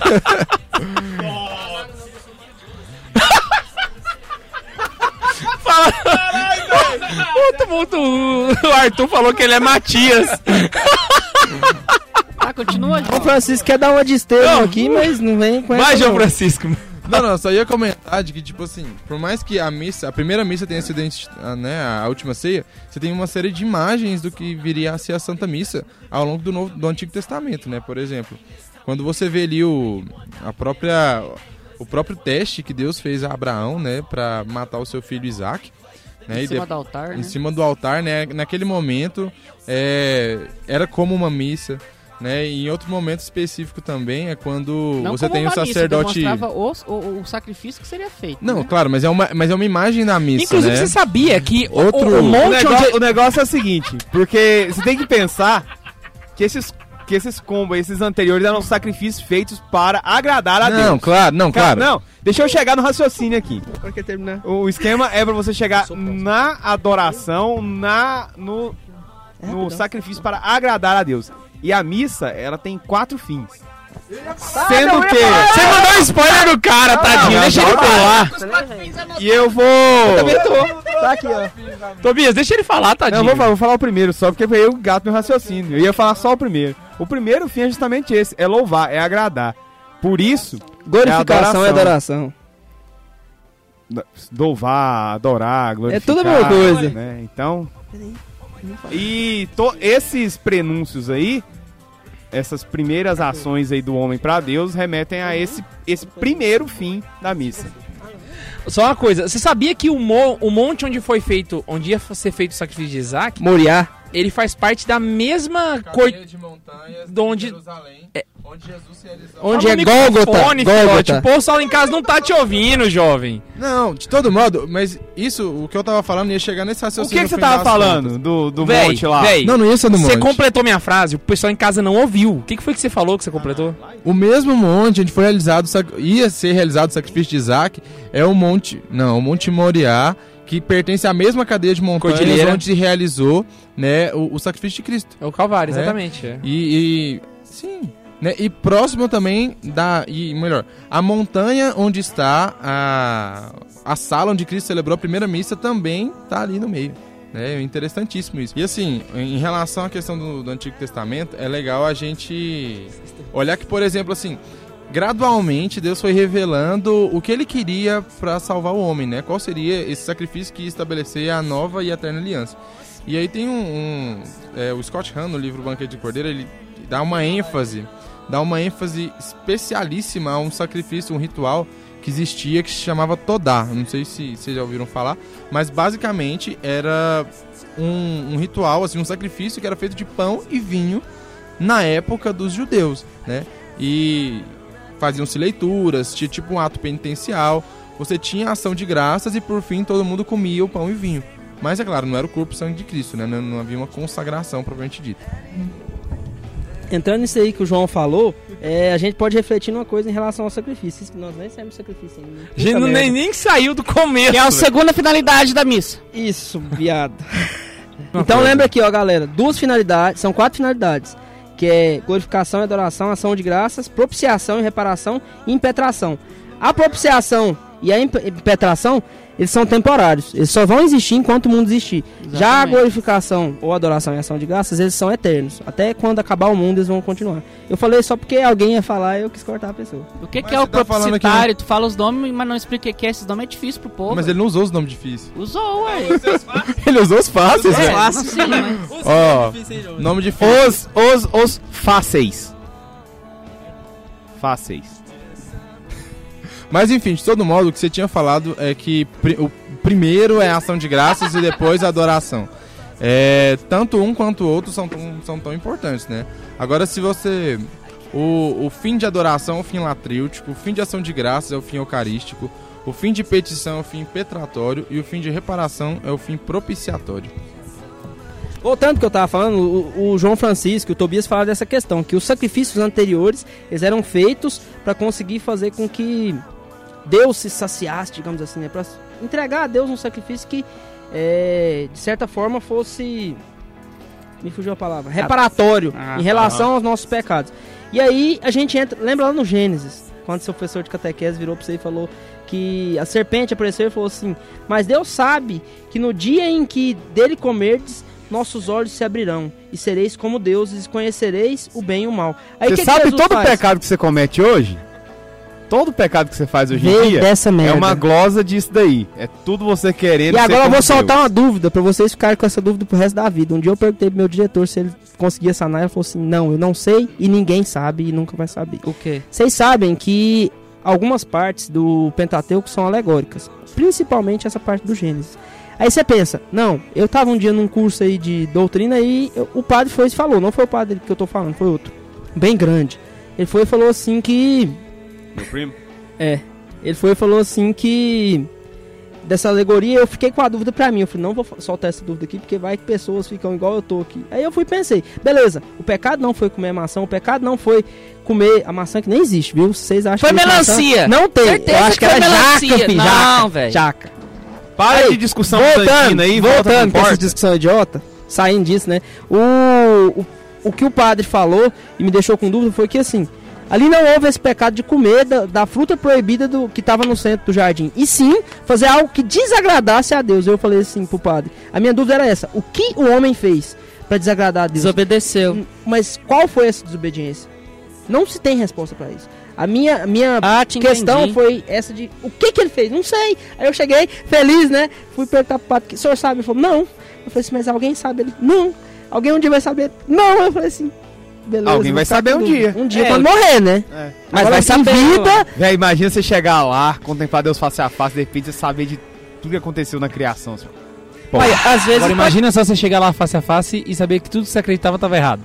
Muito, muito. O Arthur falou que ele é Matias. Tá, continua, O João. Francisco quer dar uma de Estevão aqui, mas não vem com Vai, essa, João não. Francisco. Não, não, só ia comentar de que, tipo assim, por mais que a missa, a primeira missa tenha sido a, né, a última ceia, você tem uma série de imagens do que viria a ser a Santa Missa ao longo do, Novo, do Antigo Testamento, né? Por exemplo, quando você vê ali o, a própria, o próprio teste que Deus fez a Abraão, né, pra matar o seu filho Isaac, né? Em cima de- do altar, né? em cima do altar, né? Naquele momento é, era como uma missa, né? E em outro momento específico também é quando Não você tem o uma missa, sacerdote. demonstrava o, o, o sacrifício que seria feito. Não, né? claro, mas é uma, mas é uma imagem da missa, Inclusive, né? você sabia que Outro- o, o O, negócio, onde... o negócio é o seguinte, porque você tem que pensar que esses, que esses combos, esses anteriores eram sacrifícios feitos para agradar a Não, Deus. claro, não, Cara, claro. Não, deixa eu chegar no raciocínio aqui. Pra que terminar? O esquema é pra você chegar na adoração, na no, no sacrifício para agradar a Deus. E a missa, ela tem quatro fins. Sendo que Você mandou um spoiler do cara, tadinho. não, deixa não, ele não. falar. e eu vou Tá aqui, ó. Tobias, deixa ele falar, Não, tadinho. eu vou, falar- vou falar o primeiro só, porque eu gato meu raciocínio. Eu ia falar só o primeiro. O primeiro fim é justamente esse, é louvar, é agradar. Por isso, Glorificação É é adoração. adoração. louvar, adorar, glorificar. tudo a mesma coisa. Né? Então. E to- esses prenúncios aí, essas primeiras ações aí do homem pra Deus, remetem a esse, esse primeiro fim da missa. Só uma coisa, você sabia que o, mo- o monte onde foi feito, onde ia ser feito o sacrifício de Isaac, Moriá. Ele faz parte da mesma cor... de montanhas de Onde- Jerusalém, onde Jesus realizou... Onde Fala é Gólgota. Gólgota. O pessoal em casa não tá te ouvindo, jovem. Não, de todo modo, mas isso, o que eu tava falando, ia chegar nesse O raciocínio. que, que você tava falando contas. do, do Véi, monte lá? véi, Não, não ia ser do monte. Você completou minha frase, o pessoal em casa não ouviu. O que, que foi que você falou que você completou? O mesmo monte onde foi realizado, o ia ser realizado o sacrifício de Isaac, é o monte, não, o Monte Moriá, que pertence à mesma cadeia de montanhas Cordilheira. onde se realizou, né, o, o sacrifício de Cristo. É o Calvário, É. exatamente. é. E, e- sim, né, e próximo também da, e melhor, a montanha onde está a, a sala onde Cristo celebrou a primeira missa também tá ali no meio. É interessantíssimo isso. E assim, em relação à questão do, do Antigo Testamento, é legal a gente olhar que, por exemplo, assim, gradualmente Deus foi revelando o que ele queria para salvar o homem, né? Qual seria esse sacrifício que ia estabelecer a nova e eterna aliança. E aí tem um, um- é, o Scott Hahn no livro Banquete de Cordeiro, ele dá uma ênfase, dá uma ênfase especialíssima a um sacrifício, um ritual que existia que se chamava Todá. Não sei se vocês já ouviram falar, mas basicamente era um, um ritual, assim, um sacrifício que era feito de pão e vinho na época dos judeus, né? E faziam-se leituras, tinha tipo um ato penitencial, você tinha ação de graças e por fim todo mundo comia o pão e vinho. Mas é claro, não era o corpo e sangue de Cristo, né? Não, não havia uma consagração propriamente dita. Entrando nisso aí que o João falou, é, a gente pode refletir numa coisa em relação ao sacrifício. Isso que Nós nem saímos do sacrifício ainda. A gente nem, merda. nem saiu do começo. Que é a segunda finalidade da missa. Isso, viado. então lembra aqui, ó, galera. Duas finalidades, são quatro finalidades. Que é glorificação e adoração, ação de graças, propiciação e reparação e impetração. A propiciação e a imp- impetração, eles são temporários. Eles só vão existir enquanto o mundo existir. Já a Exatamente. glorificação ou adoração e ação de graças, eles são eternos. Até quando acabar o mundo, eles vão continuar. Eu falei só porque alguém ia falar e eu quis cortar a pessoa. O que, que é o tá aqui, propicitário? Tu fala os nomes, mas não explica o que é. Esses nomes é difícil pro povo. Mas ele não usou os nomes difíceis. Usou, ué. Ele usou os fáceis, É, velho. fácil. Sim, mas... Ó, Nome difícil. os, os, os fáceis. Fáceis. Mas enfim, de todo modo, o que você tinha falado é que o primeiro é a ação de graças e depois a adoração. É, tanto um quanto o outro são, tão- são tão importantes, né? Agora, se você. O, o fim de adoração é o fim latríutico, o fim de ação de graças é o fim eucarístico, o fim de petição é o fim petratório e o fim de reparação é o fim propiciatório. Voltando ao que eu tava falando, o, o João Francisco e o Tobias falaram dessa questão, que os sacrifícios anteriores, eles eram feitos para conseguir fazer com que Deus se saciasse, digamos assim, né? Pra entregar a Deus um sacrifício que, é, de certa forma, fosse... Me fugiu a palavra. Reparatório Ah, em relação aos nossos pecados. E aí, a gente entra... Lembra lá no Gênesis, quando seu professor de catequese virou pra você e falou que a serpente apareceu e falou assim, mas Deus sabe que no dia em que dele comerdes, nossos olhos se abrirão e sereis como deuses e conhecereis o bem e o mal. Aí Você que que sabe Jesus todo faz? pecado que você comete hoje? Todo pecado que você faz hoje em dia dessa é merda. uma glosa disso daí. É tudo você querendo E ser agora eu vou soltar Deus. uma dúvida pra vocês ficarem com essa dúvida pro resto da vida. Um dia eu perguntei pro meu diretor se ele conseguia sanar, ele falou assim: "Não, eu não sei e ninguém sabe e nunca vai saber". O quê? Vocês sabem que algumas partes do Pentateuco são alegóricas, principalmente essa parte do Gênesis. Aí você pensa, não, eu tava um dia num curso aí de doutrina e eu- o padre foi e falou, não foi o padre que eu tô falando, foi outro, bem grande. Ele foi e falou assim que Meu primo? é, ele foi e falou assim que dessa alegoria eu fiquei com a dúvida pra mim. Eu falei, não vou soltar essa dúvida aqui porque vai que pessoas ficam igual eu tô aqui. Aí eu fui e pensei, beleza, o pecado não foi comer maçã, o pecado não foi comer a maçã que nem existe, viu? Vocês acham Foi que melancia. maçã? Não tem. Certeza eu acho que, que era melancia. jaca, filho, Não, velho. jaca. Para Aí, de discussão voltando, aí, volta voltando com essa discussão idiota, saindo disso, né? O, o, o que o padre falou e me deixou com dúvida foi que assim, ali não houve esse pecado de comer da, da fruta proibida do que estava no centro do jardim, e sim fazer algo que desagradasse a Deus. Eu falei assim pro padre. A minha dúvida era essa: o que o homem fez para desagradar a Deus? Desobedeceu. Mas qual foi essa desobediência? Não se tem resposta para isso. A minha, minha Ah, questão entendi. foi essa de o que que ele fez? Não sei. Aí eu cheguei feliz, né? Fui perguntar pro padre, o senhor sabe? Ele falou, não. Eu falei assim, mas alguém sabe? Ele, não. Alguém um dia vai saber? Não. Eu falei assim, beleza. Alguém vai saber um dia. Um dia É, quando morrer, né? É. Mas Agora, vai saber, vida, Véi, imagina você chegar lá, contemplar Deus face a face, de repente você saber de tudo que aconteceu na criação. Pô, Olha, às vezes Agora imagina só você chegar lá face a face e saber que tudo que você acreditava tava errado.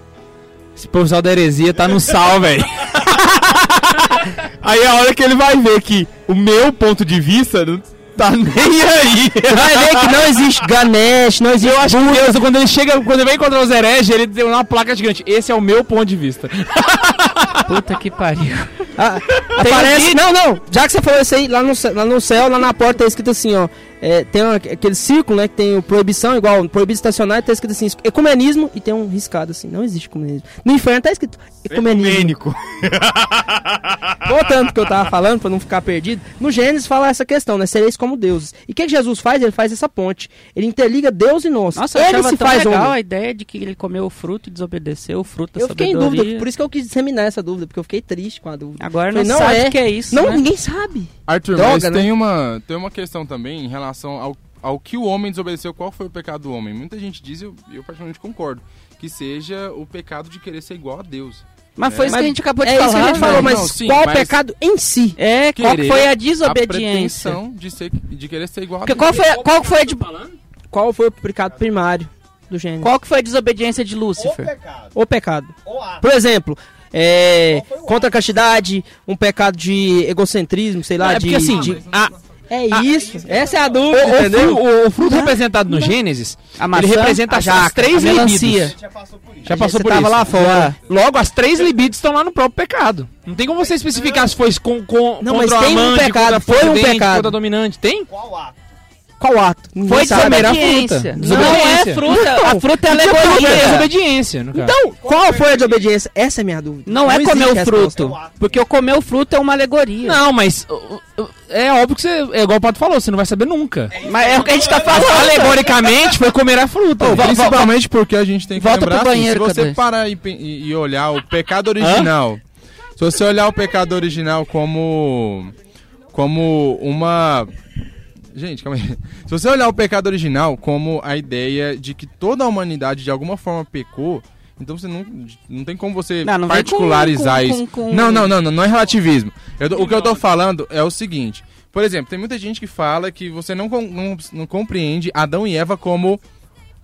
Esse professor da heresia tá no sal, velho. Aí é a hora que ele vai ver que o meu ponto de vista não tá nem aí. vai ver que não existe Ganesh, não existe Eu acho que Deus, quando ele chega, quando ele vai encontrar os hereges, ele deu uma placa gigante. Esse é o meu ponto de vista. Puta que pariu. Ah, aparece. Não, não. Já que você falou isso aí, lá no, céu- lá no céu, lá na porta, tá escrito assim, ó. É, tem uma- aquele círculo, né? Que tem o proibição, igual proibido estacionar, e tá escrito assim, ecumenismo, e tem um riscado assim. Não existe ecumenismo. No inferno tá escrito ecumenismo. Ecumênico. Voltando que eu tava falando, pra não ficar perdido, no Gênesis fala essa questão, né? Sereis como deuses. E o que, que Jesus faz? Ele faz essa ponte. Ele interliga Deus e nós. Nossa, ele se tão faz legal homem. a ideia de que ele comeu o fruto e desobedeceu o fruto da Eu fiquei em sabedoria. dúvida, por isso que eu quis disseminar essa dúvida, porque eu fiquei triste com a dúvida. Agora Falei, não, não sabe é. o que é isso, Não, né? ninguém sabe. Arthur, Droga, mas né? tem, uma, tem uma questão também em relação ao, ao que o homem desobedeceu. Qual foi o pecado do homem? Muita gente diz, e eu, eu particularmente concordo, que seja o pecado de querer ser igual a Deus. Mas foi É. isso que a gente acabou de é falar. isso que a gente falou, mas Não, sim, qual o mas- pecado em si? É, qual foi a A desobediência? pretensão de, ser, de querer ser igual a Deus. qual foi, qual foi a de... Qual foi o pecado primário? do Gênesis. Qual que foi a desobediência de Lúcifer? pecado. O pecado. O. Por exemplo, é, contra a castidade, um pecado de egocentrismo, sei lá, é de, porque assim, de- a- É Ah, isso, essa é a o, dúvida, o entendeu? o- o fruto representado no Gênesis, A maçã, ele representa a as jaca, três a libidos. Já passou por tava isso. lá fora. Logo, as três libidos estão lá no próprio pecado. Não tem como você especificar se foi com, com, Não, contra mas o tem um amante, pecado, contra a foi um pecado. contra a dominante. Tem? Qual ato? Qual ato? Ninguém Foi sabe. comer a desobediência. fruta. Não Desobediência. é fruta, a fruta é Não alegoria. desobediência, no caso. Então, qual foi a desobediência? Essa é a minha dúvida. Não é existe comer o fruto, porque o comer o fruto é uma alegoria. Não, mas uh, uh, é óbvio que você, é igual o Pato falou, você não vai saber nunca. Mas é o que a gente tá falando. alegoricamente foi comer a fruta. Principalmente porque a gente tem que Volta lembrar, pro assim, banheiro, se você Cadê? parar e, e- e olhar o pecado original, se você olhar o pecado original como como uma Gente, calma aí. Se você olhar o pecado original como a ideia de que toda a humanidade de alguma forma pecou, então você não, não tem como você Não, não vem com- particularizar com- isso. com- Não, não, não, não, não é relativismo. Eu o que eu tô falando é o seguinte. Por exemplo, tem muita gente que fala que você não, não, não compreende Adão e Eva como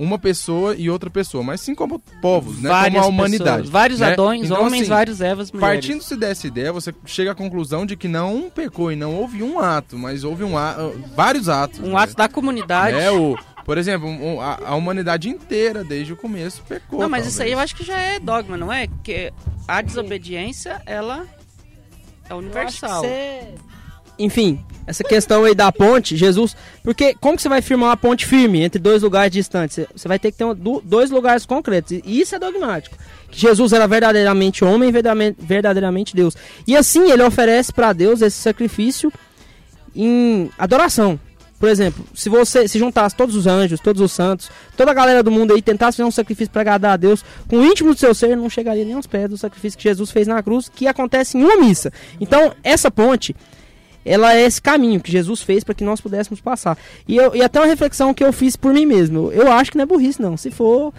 uma pessoa e outra pessoa, mas sim como povos, né? Várias como a humanidade. pessoas, vários né? Adões, Então, homens, assim, vários Evas, mulheres. Partindo-se dessa ideia, você chega à conclusão de que não um pecou e não houve um ato, mas houve um a- vários atos. Um né? ato da comunidade. É, o, por exemplo, um- a, a humanidade inteira, desde o começo, pecou. Não, mas isso aí eu talvez. acho que já é dogma, não é? Porque a desobediência, ela é universal. Enfim, essa questão aí da ponte, Jesus. Porque como que você vai firmar uma ponte firme entre dois lugares distantes? Você- vai ter que ter um- dois lugares concretos. E isso é dogmático. Que Jesus era verdadeiramente homem verdadeiramente Deus. E assim ele oferece para Deus esse sacrifício em adoração. Por exemplo, se você se juntasse todos os anjos, todos os santos, toda a galera do mundo aí tentasse fazer um sacrifício para agradar a Deus, com o íntimo do seu ser, não chegaria nem aos pés do sacrifício que Jesus fez na cruz, que acontece em uma missa. Então, essa ponte, ela é esse caminho que Jesus fez para que nós pudéssemos passar. E, eu, e até uma reflexão que eu fiz por mim mesmo. Eu acho que não é burrice, não. Se for,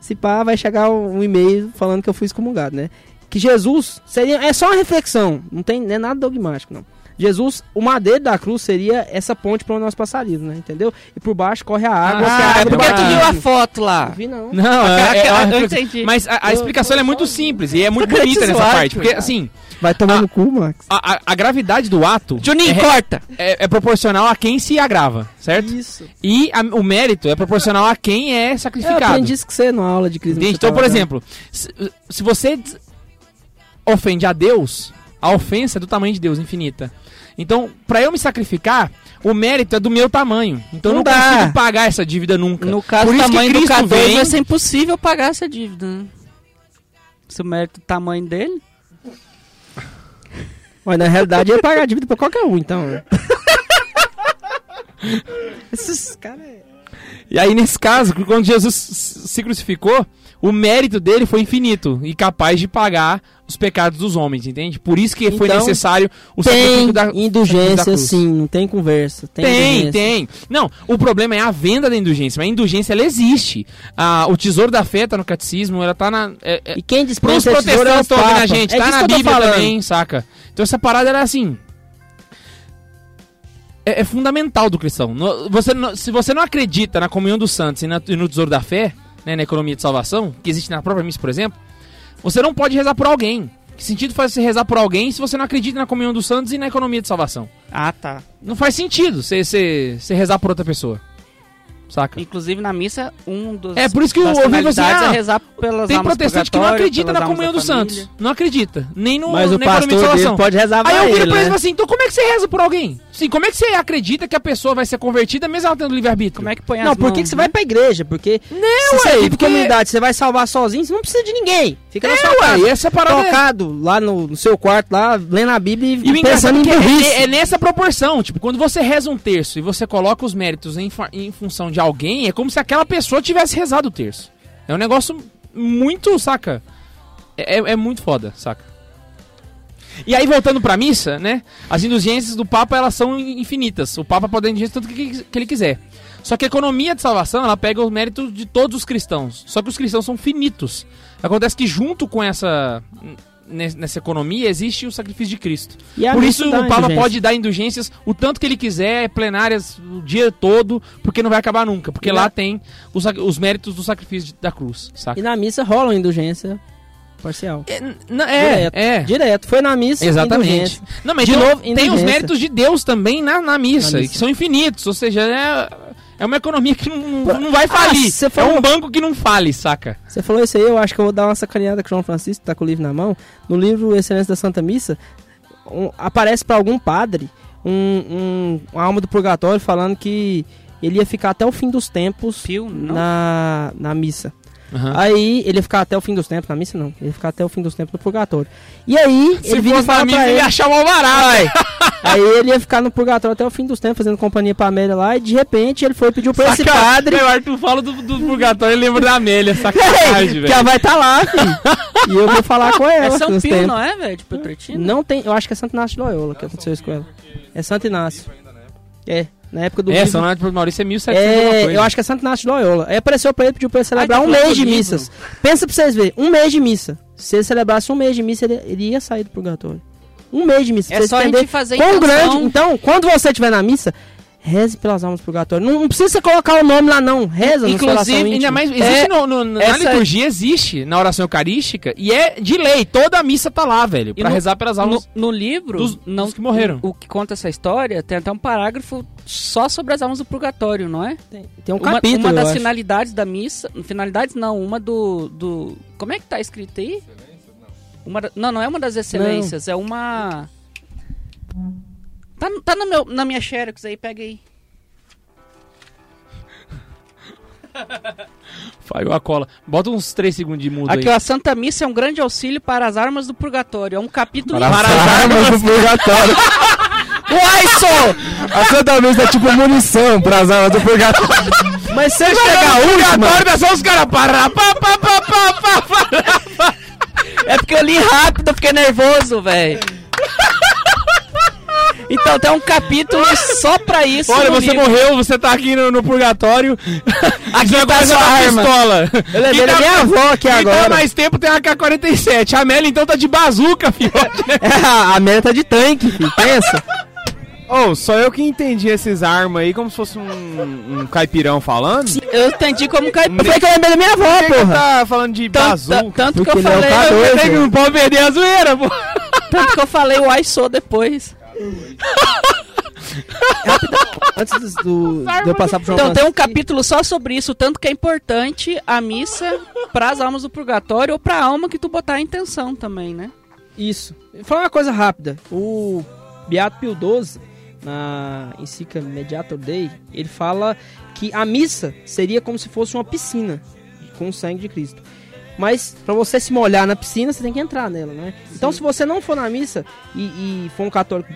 se pá, vai chegar um e-mail falando que eu fui excomungado, né? Que Jesus seria. É só uma reflexão, não tem não é nada dogmático, não. Jesus, o madeiro da cruz seria essa ponte para onde nós passaríamos, né? Entendeu? E por baixo corre a água. que a Ah, é porque tu viu a foto lá. Não vi, não. Não, é, é, é eu entendi. Mas a, a Eu- explicação ela é muito simples e é muito bonita nessa zoar, parte. Porque, cara. assim, Vai tomar no cu, Max. a, a- a gravidade do ato Juninho, é, corta! é- é proporcional a quem se agrava, certo? Isso. E a- o mérito é proporcional a quem é Eu sacrificado. aprendi isso com você na aula de. Entende? Então, por exemplo, se, se você ofende a Deus, a ofensa é do tamanho de Deus, infinita. Então, pra eu me sacrificar, o mérito é do meu tamanho. Então, eu Não não dá. consigo pagar essa dívida nunca. No caso, Por o que tamanho do Cristo K2 vem- vai ser impossível pagar essa dívida, né? Se o mérito do tamanho dele... Mas na realidade ia pagar a dívida pra qualquer um, então. né? Esses caras. E aí, nesse caso, quando Jesus se crucificou, o mérito dele foi infinito e capaz de pagar os pecados dos homens, entende? Por isso que foi Então, necessário o Tem sacrifício da da indulgência, cruz. sim, não tem conversa. Tem, Tem, tem. Não, o problema é a venda da indulgência. Mas a indulgência, ela existe. Ah, o tesouro da fé tá no catecismo, ela tá na... É, é, E quem dispensa tesouro é protestantes estão ouvindo Papa. a gente, é tá na Bíblia falando. também, saca? Então essa parada era assim... É, é fundamental do cristão. No- você, se você não acredita na comunhão dos santos e, na- e no tesouro da fé, né, na economia de salvação, que existe na própria missa, por exemplo, você não pode rezar por alguém. Que sentido faz você rezar por alguém se você não acredita na comunhão dos santos e na economia de salvação? Ah, tá. Não faz sentido você, você, você rezar por outra pessoa. Saca? Inclusive, na missa, um dos É, por isso que o das ouvido assim, finalidades ah, é rezar pelas Tem protestante que não acredita na comunhão dos santos. Não acredita. Nem no, Mas o na economia de pastor dele salvação. pode rezar Aí eu viro ele, pra ele e né? falo assim, então como é que você reza por alguém? Sim, como é que você acredita que a pessoa vai ser convertida mesmo ela tendo livre-arbítrio? Como é que põe Não, as por que você né? vai pra igreja? Porque Não, se você ué, vive porque- comunidade, você vai salvar sozinho, você não precisa de ninguém. Fica na sua É, casa. ué, essa parada é... Tocado lá no, no seu quarto, lá, lendo a Bíblia E e pensando é em que burrice. é, é nessa proporção. Tipo, quando você reza um terço e você coloca os méritos em, em função de alguém, é como se aquela pessoa tivesse rezado o terço. É um negócio muito, saca? É, é- é muito foda, saca? E aí, voltando pra missa, né? As indulgências do Papa, elas são infinitas. O Papa pode dar indulgência tanto que, que ele quiser. Só que a economia de salvação, ela pega os méritos de todos os cristãos. Só que os cristãos são finitos. Acontece que junto com essa nes- nessa economia existe o sacrifício de Cristo. Por isso o Papa pode dar indulgências o tanto que ele quiser, plenárias o dia todo, porque não vai acabar nunca. Porque E lá na- tem os, os méritos do sacrifício da cruz, saca? E na missa rola indulgência parcial. É, n- é, Direto. é. Direto. Foi na missa, Exatamente. Não, mas De tem, novo, tem os méritos de Deus também na, na missa, Na missa. que são infinitos. Ou seja, é, é uma economia que não, não, não vai falir. Ah, você é falou- um banco que não fale, saca? Você falou isso aí, eu acho que eu vou dar uma sacaneada com o João Francisco, que tá com o livro na mão. No livro Excelência da Santa Missa, um- aparece pra algum padre um, um- uma alma do purgatório falando que ele ia ficar até o fim dos tempos Pio, não. na, na missa. Aham. Aí ele ia ficar até o fim dos tempos, na missa não, ele ia ficar até o fim dos tempos no purgatório. E aí Se ele falar na missa, pra ele ele, ia achar o alvará, velho. aí ele ia ficar no purgatório até o fim dos tempos, fazendo companhia pra Amélia lá, e de repente ele foi pedir pra esse Saca- padre Meu, Arthur fala do, do purgatório e lembra da Amélia, sacanagem, que velho. ela vai estar lá, filho. e eu vou falar com ela. É São Pio, não é, velho? De Petrolina? Não tem, eu acho que é Santo Inácio de Loyola que aconteceu isso com ela. É Santo Inácio. É, na época do É, livro- São por Maurício é 1700 alguma É, coisa. eu acho que é Santo Inácio de Loyola. Aí apareceu pra ele, pediu pra ele celebrar tá um falando mês de livro? missas. Pensa pra vocês verem, um mês de missa. Se ele celebrasse um mês de missa, ele, ele ia sair do purgatório. Um mês de missa. É só a gente fazer quão intenção. grande. Então, quando você estiver na missa, reze pelas almas do purgatório. Não, não precisa você colocar o nome lá, não. Reza no seu oração Inclusive, ainda mais, existe É, no- no- na essa- liturgia, existe na oração eucarística, e é de lei, toda a missa tá lá, velho, pra no- rezar pelas almas no livro, dos, não, dos que morreram. o que conta essa história, tem até um parágrafo só sobre as almas do purgatório, não é? Tem, tem um uma, capítulo, uma eu das acho. finalidades da missa. Finalidades não, uma do. do como é que tá escrito aí? Uma da- não, não é uma das excelências, é uma. Tá, tá no meu, na minha xerox aí, pega aí. Falhou a cola. Bota uns 3 segundos de mudo Aqui, aí. ó, a Santa Missa é um grande auxílio para as armas do purgatório. É um capítulo. Para Para as armas do purgatório. Uai, só! A Santa Missa é tipo munição para as armas do purgatório. Mas você Chega chega a última! Dá só os caras para, pá, pá, pá, pá, pá, pá. É porque eu li rápido, eu fiquei nervoso, velho. Então tem um capítulo só pra isso. Olha, você livro. morreu, você tá aqui no, no purgatório. Aqui tá agora sua arma. pistola. Eu lembrei da minha avó aqui tá agora. mais tempo tem a AK-47. A Amélia então tá de bazuca, filho. É, a Amélia tá de tanque, filho. Pensa. Ô, só eu que entendi esses armas aí como se fosse um, um caipirão falando. Eu entendi como cai. Eu falei que eu lembrei da minha avó, Por que porra. tá falando de Tanto, bazuca? tanto que eu ele é falei, K2, eu- Tem que não pode perder a zoeira, pô. tanto que eu falei o I sou depois. Antes do, do- de eu passar pro João Então tem um capítulo só sobre isso, tanto que é importante a missa para as almas do purgatório ou pra alma que tu botar a intenção também, né? Isso. Vou falar uma coisa rápida. O Beato Pio XII, na encíclica Mediator Dei, ele fala que a missa seria como se fosse uma piscina com o sangue de Cristo. Mas pra você se molhar na piscina, você tem que entrar nela, né? Então se você não for na missa e, e for um católico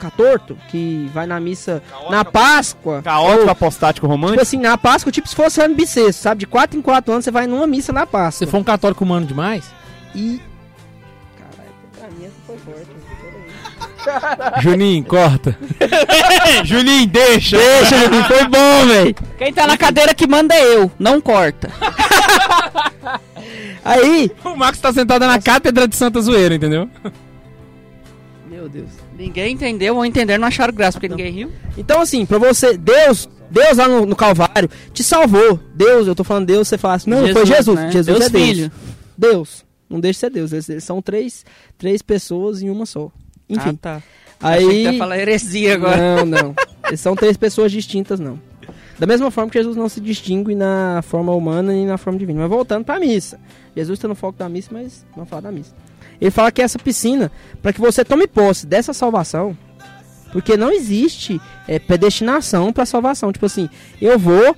catorto, que vai na missa na Páscoa, Caótico, apostático, tipo romântico. assim, na Páscoa, tipo se fosse ano bissexto, sabe? De 4 em 4 anos você vai numa missa na Páscoa. Se for um católico humano demais, E. Caralho, pra mim essa foi forte. Juninho, corta. Juninho, deixa! Deixa, Juninho, foi bom, velho. Quem tá na cadeira que manda é eu, não corta. Aí. O Max tá sentado na cátedra de Santa Zoeira, entendeu? Meu Deus. Ninguém entendeu ou entender não acharam graça, porque ninguém riu. Então, assim, pra você, Deus, Deus lá no, no Calvário te salvou. Deus, eu tô falando Deus, você fala assim, não, foi Jesus. né? Jesus Deus é Deus. filho. Deus. Não deixa de ser Deus. Eles, eles são três, três pessoas em uma só. Enfim. Ah, tá. Aí. ia falar heresia agora. Não, não. Eles são três pessoas distintas, não. Da mesma forma que Jesus não se distingue na forma humana e na forma divina. Mas voltando pra missa. Jesus está no foco da missa, mas vamos falar da missa. Ele fala que essa piscina, para que você tome posse dessa salvação, porque não existe é, predestinação para salvação. Tipo assim, eu vou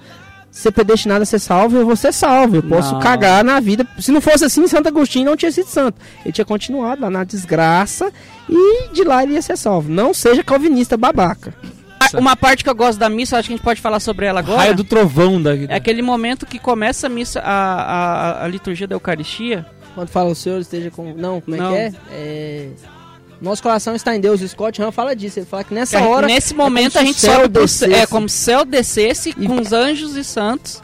ser predestinado a ser salvo, eu vou ser salvo. Eu posso Não. cagar na vida. Se não fosse assim, Santo Agostinho não tinha sido santo. Ele tinha continuado lá na desgraça e de lá ele ia ser salvo. Não seja calvinista babaca. Ah, Uma parte que eu gosto da missa, acho que a gente pode falar sobre ela agora. Raio do trovão da. É aquele momento que começa a missa, a, a, a liturgia da Eucaristia. Quando fala o Senhor esteja com. Não, como é Não. que é? É, Nosso coração está em Deus. O Scott Han fala disso. Ele fala que nessa É, hora. Nesse momento se a gente sobe pro. É como se o céu descesse E- com os anjos e santos.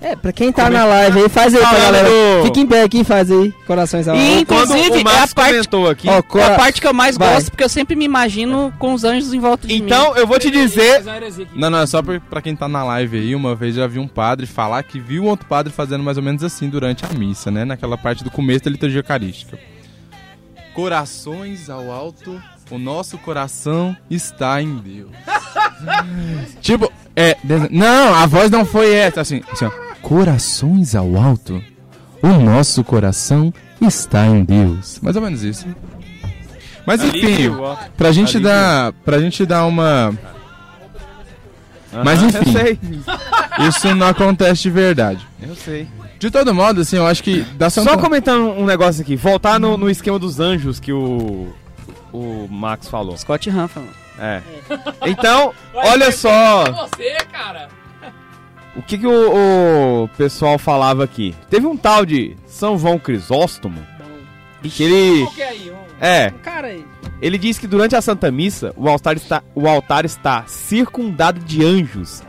É, pra quem tá na live aí, faz aí pra galera. Fica em pé aqui e faz aí. Corações ao E- alto. Inclusive, é a parte- aqui. Ó, É a cora- parte que eu mais Vai. gosto, porque eu sempre me imagino com os anjos em volta de mim. Então, eu vou te dizer. Não, não, é só pra, pra quem tá na live aí, uma vez já vi um padre falar que viu outro padre fazendo mais ou menos assim durante a missa, né? Naquela parte do começo da liturgia eucarística. Corações ao alto, o nosso coração está em Deus. tipo, é. Não, a voz não foi essa, assim, assim ó. Corações ao alto, o nosso coração está em Deus. Mais ou menos isso. Mas enfim, pra gente dar. Pra gente dar uma. Mas enfim. Isso não acontece de verdade. eu sei. De todo modo, assim, eu acho que da Santa... Só comentando um negócio aqui, voltar no, no esquema dos anjos que o, o Max falou. Scott Hanfa, mano. É. Então, olha só Você, cara. o que, que o, o pessoal falava aqui. Teve um tal de São João Crisóstomo que ele. Qual que é aí? É, Cara aí. ele diz que durante a Santa Missa o altar está, o altar está circundado de anjos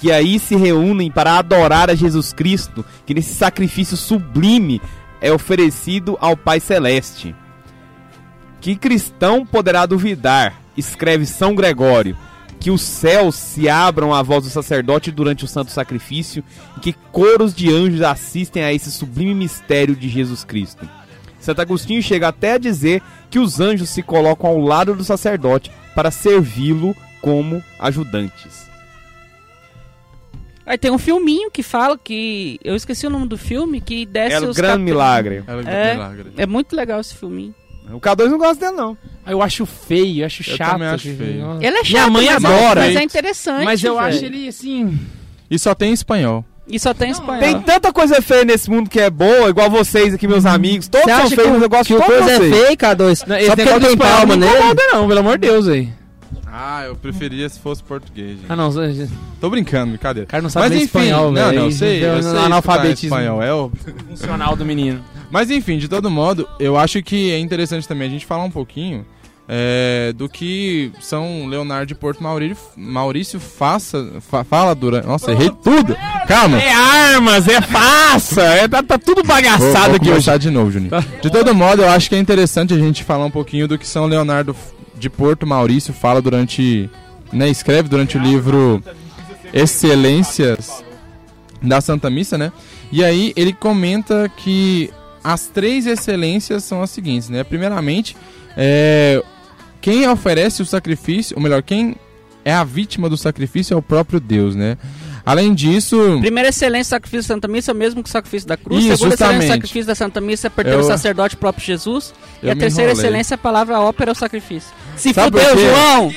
que aí se reúnem para adorar a Jesus Cristo, que nesse sacrifício sublime é oferecido ao Pai Celeste. Que cristão poderá duvidar, escreve São Gregório, que os céus se abram à voz do sacerdote durante o santo sacrifício e que coros de anjos assistem a esse sublime mistério de Jesus Cristo. Santo Agostinho chega até a dizer que os anjos se colocam ao lado do sacerdote para servi-lo como ajudantes. Aí tem um filminho que fala que. Eu esqueci o nome do filme, que desce É o os grande cap- milagre. Ela É. milagre. É muito legal esse filminho. O K2 não gosta dele, não. Ah, Eu acho feio, eu acho Eu chato. também acho feio. Ele é chato, Minha mãe mas, adora. mas é interessante. Mas eu velho. acho ele assim. E só tem em espanhol. E só tem espanhol. Tem tanta coisa feia nesse mundo que é boa, igual vocês aqui, meus amigos. Todos Você são feios, mas eu o- gosto de o todos coisa é vocês. feio, K2? Não, Só porque espanhol palma não me nele? incomoda, não, pelo amor de Deus, aí. Ah, eu preferia se fosse português. gente. Ah, não, o Tô brincando, brincadeira. cara não sabe Mas enfim, espanhol, não, velho. não, sei, eu sei analfabetismo espanhol, é óbvio. funcional do menino. Mas enfim, de todo modo, eu acho que é interessante também a gente falar um pouquinho é, do que São Leonardo de Porto Maurício, Maurício faça, fa- fala durante... Nossa, errei tudo! Calma! É armas, é faça, é, tá, tá tudo Vou, bagaçado vou aqui hoje. começar de novo, Juninho. De todo modo, eu acho que é interessante a gente falar um pouquinho do que São Leonardo de Porto Maurício fala durante... Né, escreve durante o livro Excelências da Santa Missa, né? E aí ele comenta que as três excelências são as seguintes, né? Primeiramente, é, quem oferece o sacrifício, ou melhor, quem é a vítima do sacrifício é o próprio Deus, né? Além disso, Primeira excelência sacrifício da Santa Missa é o mesmo que o sacrifício da cruz. Isso, Segunda excelência justamente. sacrifício da Santa Missa é perder Eu- o sacerdote próprio Jesus. E eu a me terceira enrolei. excelência a palavra ópera é o sacrifício. Se Sabe fudeu? João!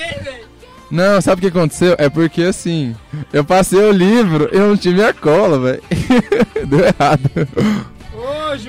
Não, sabe o que aconteceu? É porque assim, eu passei o livro e eu não tive a cola, velho. Deu errado.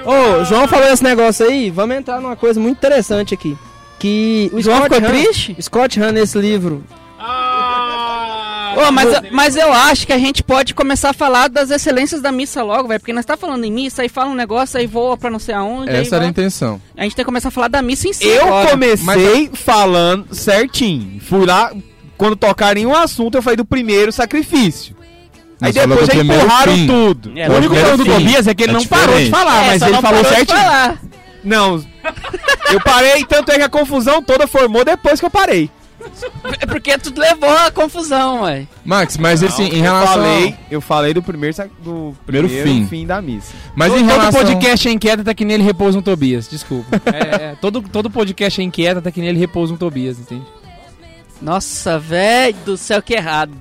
Ô, o João falou esse negócio aí, vamos entrar numa coisa muito interessante aqui. Que o João Scott ficou Hahn- triste? Scott Hahn, nesse livro, Ah, Ô, mas, eu- mas eu acho que a gente pode começar a falar das excelências da missa logo, velho. Porque nós tá falando em missa, aí fala um negócio, aí voa pra não sei aonde. Essa era a intenção. A gente tem que começar a falar da missa em si. Eu agora. comecei falando certinho. Fui lá, quando tocaram em um assunto, eu falei do primeiro sacrifício. Aí depois já empurraram fim. tudo. É, o único problema do fim. Tobias é que ele É não parou de diferente. falar, É, mas ele não falou certinho. falar. Não, eu parei, tanto é que a confusão toda formou depois que eu parei. É porque tu levou a confusão, ué. Max, mas assim, em eu relação. falei, eu falei do primeiro, do Primeiro primeiro, fim. fim. da missa. Mas todo, em todo relação. podcast é inquieta, tá que nele repousa um Tobias, desculpa. É, é, todo, todo podcast é inquieta, tá que nele repousa um Tobias, entende? Nossa, velho do céu, que errado.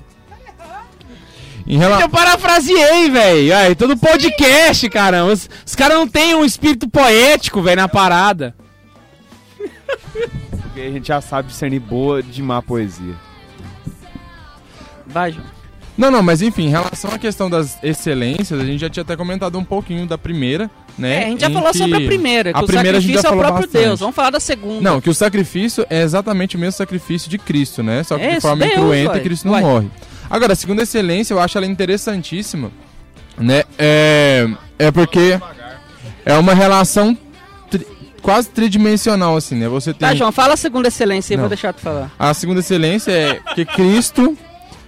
Em rela... Eu parafraseei, velho. Ai, Todo podcast, caramba. Os, os caras não têm um espírito poético, velho, na parada. Porque a gente já sabe discernir boa de má poesia. Vai, João. Não, não, mas enfim, em relação à questão das excelências, a gente já tinha até comentado um pouquinho da primeira, né? É, a gente já falou que- sobre a primeira, que a o primeira a gente sacrifício já é o falou próprio bastante. Deus. Vamos falar da segunda. Não, que o sacrifício é exatamente o mesmo sacrifício de Cristo, né? Só que É de forma Deus, incruenta ué. e Cristo não Ué. morre. Agora, a segunda excelência, eu acho ela interessantíssima, né? É, é porque é uma relação tri- quase tridimensional, assim, né? Você tem... Tá, João, fala a segunda excelência aí, Não. vou deixar tu falar. A segunda excelência é que Cristo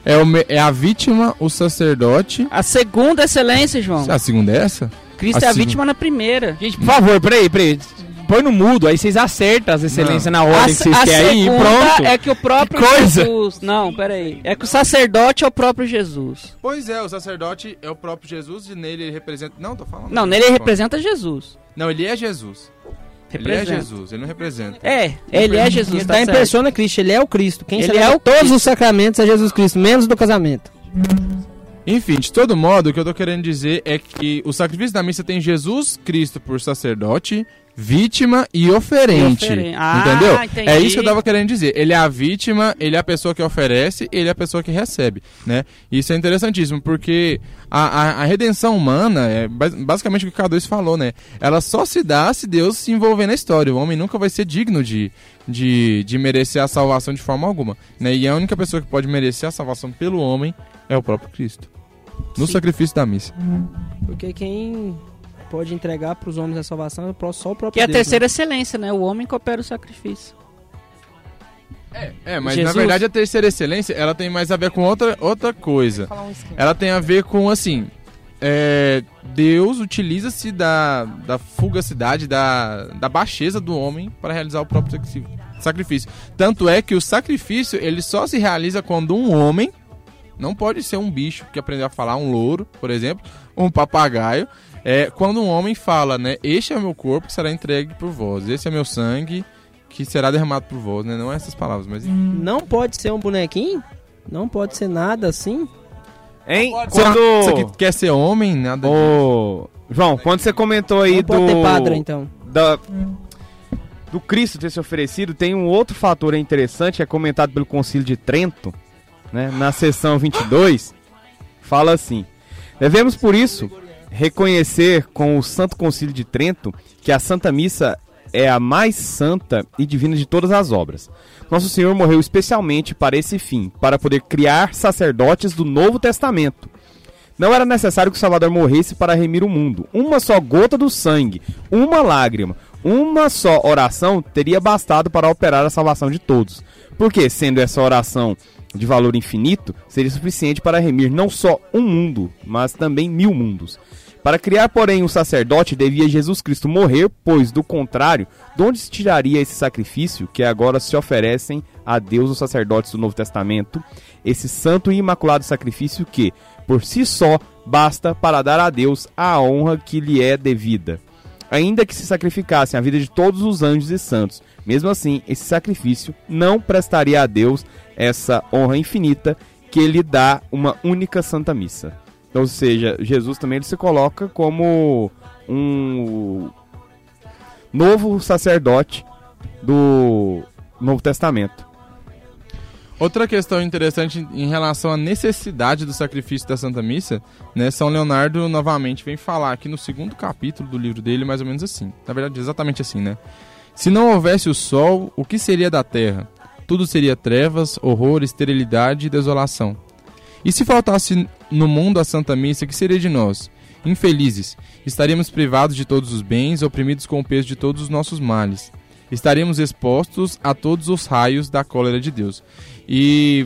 É, o é a vítima, o sacerdote. A segunda excelência, João. A segunda é essa? Cristo a é a segunda. vítima na primeira. Gente, por favor, peraí, peraí. Põe no mudo, aí vocês acertam as excelências na ordem A, que vocês querem e pronto. é que o próprio Que coisa. Jesus. Não, peraí. É que o sacerdote é o próprio Jesus. Pois é, o sacerdote é o próprio Jesus e nele ele representa. Não, tô falando. Não, nele ele representa Jesus. Não, ele é Jesus. Ele é Representa. Jesus, ele não representa. É, ele é Jesus. Ele tá em certo. persona Cristo, ele é o Cristo. Quem Ele é o todos Cristo. os sacramentos é Jesus Cristo, menos do casamento. Enfim, de todo modo, o que eu tô querendo dizer é que o sacrifício da missa tem Jesus Cristo por sacerdote, vítima e oferente. E oferen- Ah, entendeu? entendi. É isso que eu tava querendo dizer. Ele é a vítima, ele é a pessoa que oferece, ele é a pessoa que recebe, né? Isso é interessantíssimo, porque a, a, a redenção humana, é bas- basicamente o que o K2 falou, né? Ela só se dá se Deus se envolver na história. O homem nunca vai ser digno de, de, de merecer a salvação de forma alguma, né? E a única pessoa que pode merecer a salvação pelo homem é o próprio Cristo. No Sim. sacrifício da missa. Porque quem pode entregar pros homens a salvação é só o próprio Que é a Deus, né? terceira excelência, né? O homem que opera o sacrifício. É, mas Jesus. na verdade a terceira excelência, ela tem mais a ver com outra, outra coisa. Ela tem a ver com, assim, é, Deus utiliza-se da, da fugacidade, da, da baixeza do homem para realizar o próprio sacri- sacrifício. Tanto é que o sacrifício, ele só se realiza quando um homem, não pode ser um bicho que aprendeu a falar, um louro, por exemplo, um papagaio, é quando um homem fala, né, este é o meu corpo que será entregue por vós, esse é meu sangue que será derramado por vós, né, não essas palavras, mas... Não pode ser um bonequinho? Não pode ser nada assim? Hein? Quando... Você que quer ser homem, nada disso. Ô, João, quando você comentou aí Não do... pode ter padre, então. da- do Cristo ter se oferecido, tem um outro fator interessante, que é comentado pelo Concílio de Trento, né, na seção 22, fala assim: Devemos, por isso, reconhecer com o Santo Concílio de Trento que a Santa Missa é a mais santa e divina de todas as obras. Nosso Senhor morreu especialmente para esse fim, para poder criar sacerdotes do Novo Testamento. Não era necessário que o Salvador morresse para remir o mundo. Uma só gota do sangue, uma lágrima, uma só oração teria bastado para operar a salvação de todos. Porque, sendo essa oração de valor infinito, seria suficiente para remir não só um mundo, mas também mil mundos. Para criar, porém, um sacerdote, devia Jesus Cristo morrer, pois, do contrário, de onde se tiraria esse sacrifício que agora se oferecem a Deus os sacerdotes do Novo Testamento, esse santo e imaculado sacrifício que, por si só, basta para dar a Deus a honra que lhe é devida. Ainda que se sacrificassem a vida de todos os anjos e santos, mesmo assim, esse sacrifício não prestaria a Deus essa honra infinita que lhe dá uma única santa missa. Ou seja, Jesus também ele se coloca como um novo sacerdote do Novo Testamento. Outra questão interessante em relação à necessidade do sacrifício da Santa Missa, né? São Leonardo novamente vem falar aqui no segundo capítulo do livro dele, mais ou menos assim. Na verdade, exatamente assim, né? Se não houvesse o sol, o que seria da terra? Tudo seria trevas, horror, esterilidade e desolação. E se faltasse no mundo a Santa Missa, que seria de nós? Infelizes, estaríamos privados de todos os bens, oprimidos com o peso de todos os nossos males. Estaríamos expostos a todos os raios da cólera de Deus. E